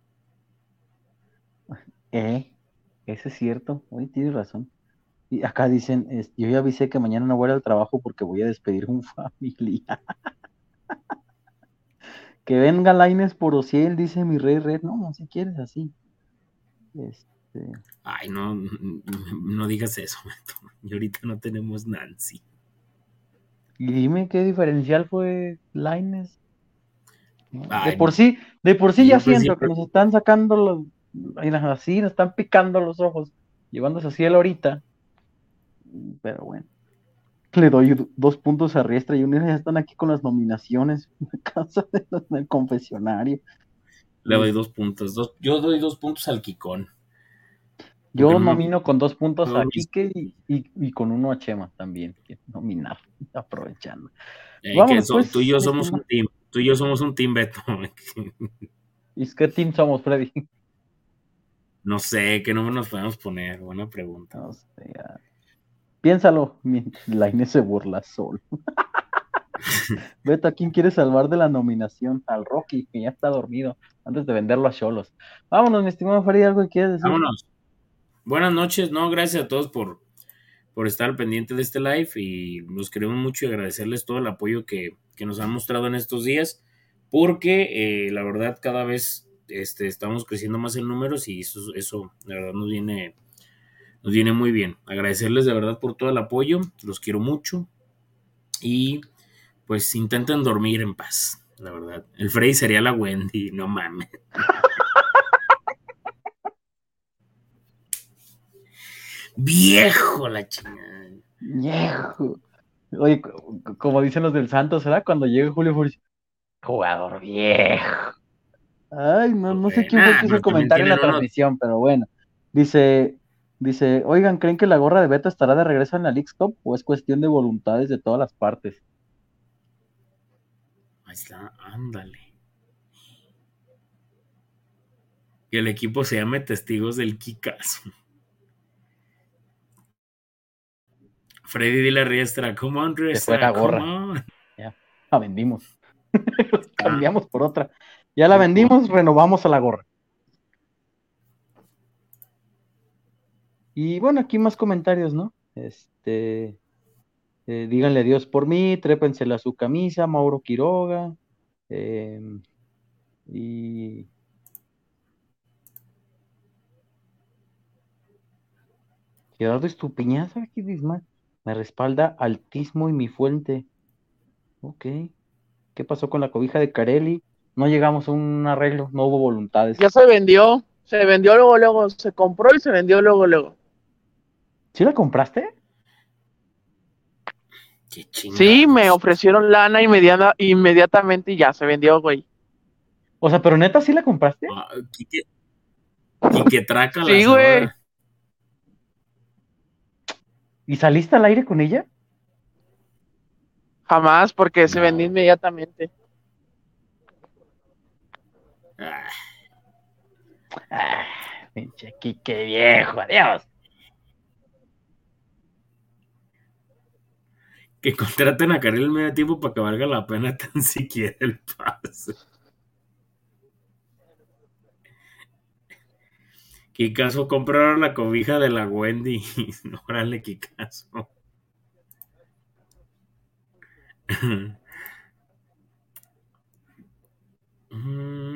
Eh, eso es cierto. Hoy tienes razón. Y acá dicen, yo ya avisé que mañana no voy al trabajo porque voy a despedir un familia. Que venga Laines por Ociel, dice mi rey red. No, si quieres así. Este... Ay, no, no digas eso, y ahorita no tenemos Nancy. Y dime qué diferencial fue Laines. De por sí, de por sí ya siento que nos están sacando los, así, nos están picando los ojos, llevándose así el ahorita. Pero bueno le doy dos puntos a Riestra y Unida ya están aquí con las nominaciones en casa del confesionario. Le doy dos puntos. yo doy dos puntos al Kikón. Yo nomino con dos puntos a Kike y, con uno a Chema también. Nominar, aprovechando. Eh, pues, tú y yo somos un team. Tú y yo somos un team, Beto. ¿Y qué team somos, Freddy? No sé, ¿qué nombre nos podemos poner? Buena pregunta. No sé, Piénsalo mientras la Inés se burla solo. Beto, ¿a quién quiere salvar de la nominación? Al Rocky, que ya está dormido, antes de venderlo a Cholos. Vámonos, mi estimado Farid, ¿algo que quieres decir? Vámonos. Buenas noches, no, gracias a todos por, por estar pendiente de este live y los queremos mucho y agradecerles todo el apoyo que, nos han mostrado en estos días, porque eh, la verdad cada vez este, estamos creciendo más en números y eso, eso la verdad nos viene nos viene muy bien. Agradecerles de verdad por todo el apoyo, los quiero mucho y pues intenten dormir en paz, la verdad. El Freddy sería la Wendy, no mames. Viejo la chingada. Viejo. Oye, como dicen los del Santos, ¿será? Cuando llegue Julio Furch, jugador viejo. Ay, no, no sé quién fue que hizo el comentario en la transmisión, pero bueno. Dice, dice, oigan, ¿creen que la gorra de Beto estará de regreso en la League Cup o es cuestión de voluntades de todas las partes? Ahí está, ándale. Y el equipo se llame Testigos del Kikazo. Freddy de la Riestra, come on, Riestra, la gorra. Ya, la vendimos. Cambiamos por otra. Ya la vendimos, renovamos a la gorra. Y bueno, aquí más comentarios, ¿no? Este, eh, díganle adiós por mí, trépensela a su camisa, Mauro Quiroga. Em, y Gerardo Estupiñaza, aquí dice me respalda Altismo y mi fuente. Ok. ¿Qué pasó con la cobija de Carelli? No llegamos a un arreglo, no hubo voluntades. Ya se vendió, se vendió luego, luego, se compró y se vendió luego, luego. ¿Sí la compraste? Qué sí, me ofrecieron lana inmediata, inmediatamente y ya se vendió, güey. O sea, pero neta, ¿sí la compraste? Ah, ¿Y qué traca Sí, güey. ¿Y saliste al aire con ella? Jamás, porque se vendió inmediatamente. Ah, pinche viejo, adiós. Que contraten a Karel el medio tiempo para que valga la pena tan siquiera el pase. caso compraron la cobija de la Wendy. Órale, caso mm,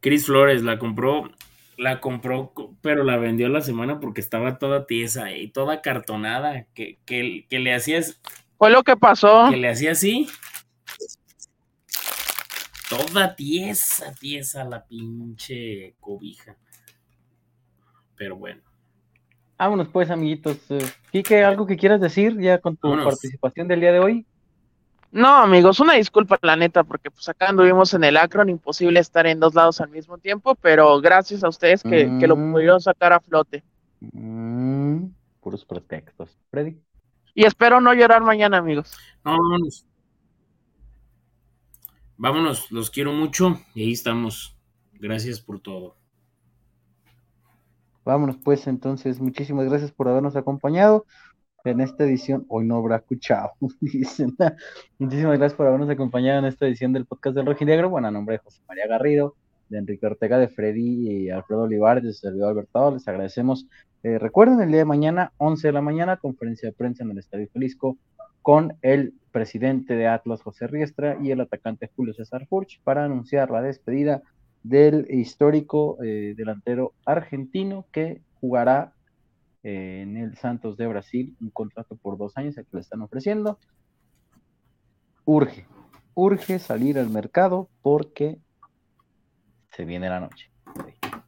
Chris Flores la compró, la compró, pero la vendió la semana porque estaba toda tiesa y toda cartonada. Que, que, que le hacías. Fue lo que pasó. Que le hacía así. Toda tiesa, tiesa la pinche cobija. Pero bueno. Vámonos pues, amiguitos. Quique, ¿algo que quieras decir ya con tu participación del día de hoy? No, amigos, una disculpa, la neta, porque pues acá anduvimos en el Acron, imposible estar en dos lados al mismo tiempo, pero gracias a ustedes que, lo mm. pudieron sacar a flote. Mm, puros pretextos. Freddy. Y espero no llorar mañana, amigos. vámonos. Vámonos, los quiero mucho y ahí estamos. Gracias por todo. Vámonos pues entonces, muchísimas gracias por habernos acompañado en esta edición. Hoy no habrá escuchado. muchísimas gracias por habernos acompañado en esta edición del podcast del Rojinegro. Bueno, a nombre de José María Garrido, de Enrique Ortega, de Freddy y Alfredo Olivares, de su servidor Albertado, les agradecemos. Eh, recuerden, el día de mañana, 11 de la mañana, conferencia de prensa en el Estadio Jalisco con el presidente de Atlas, José Riestra, y el atacante Julio César Furch para anunciar la despedida del histórico eh, delantero argentino que jugará en el Santos de Brasil un contrato por dos años, el que le están ofreciendo. Urge, urge salir al mercado porque se viene la noche.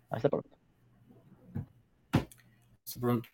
Hasta pronto. Hasta pronto.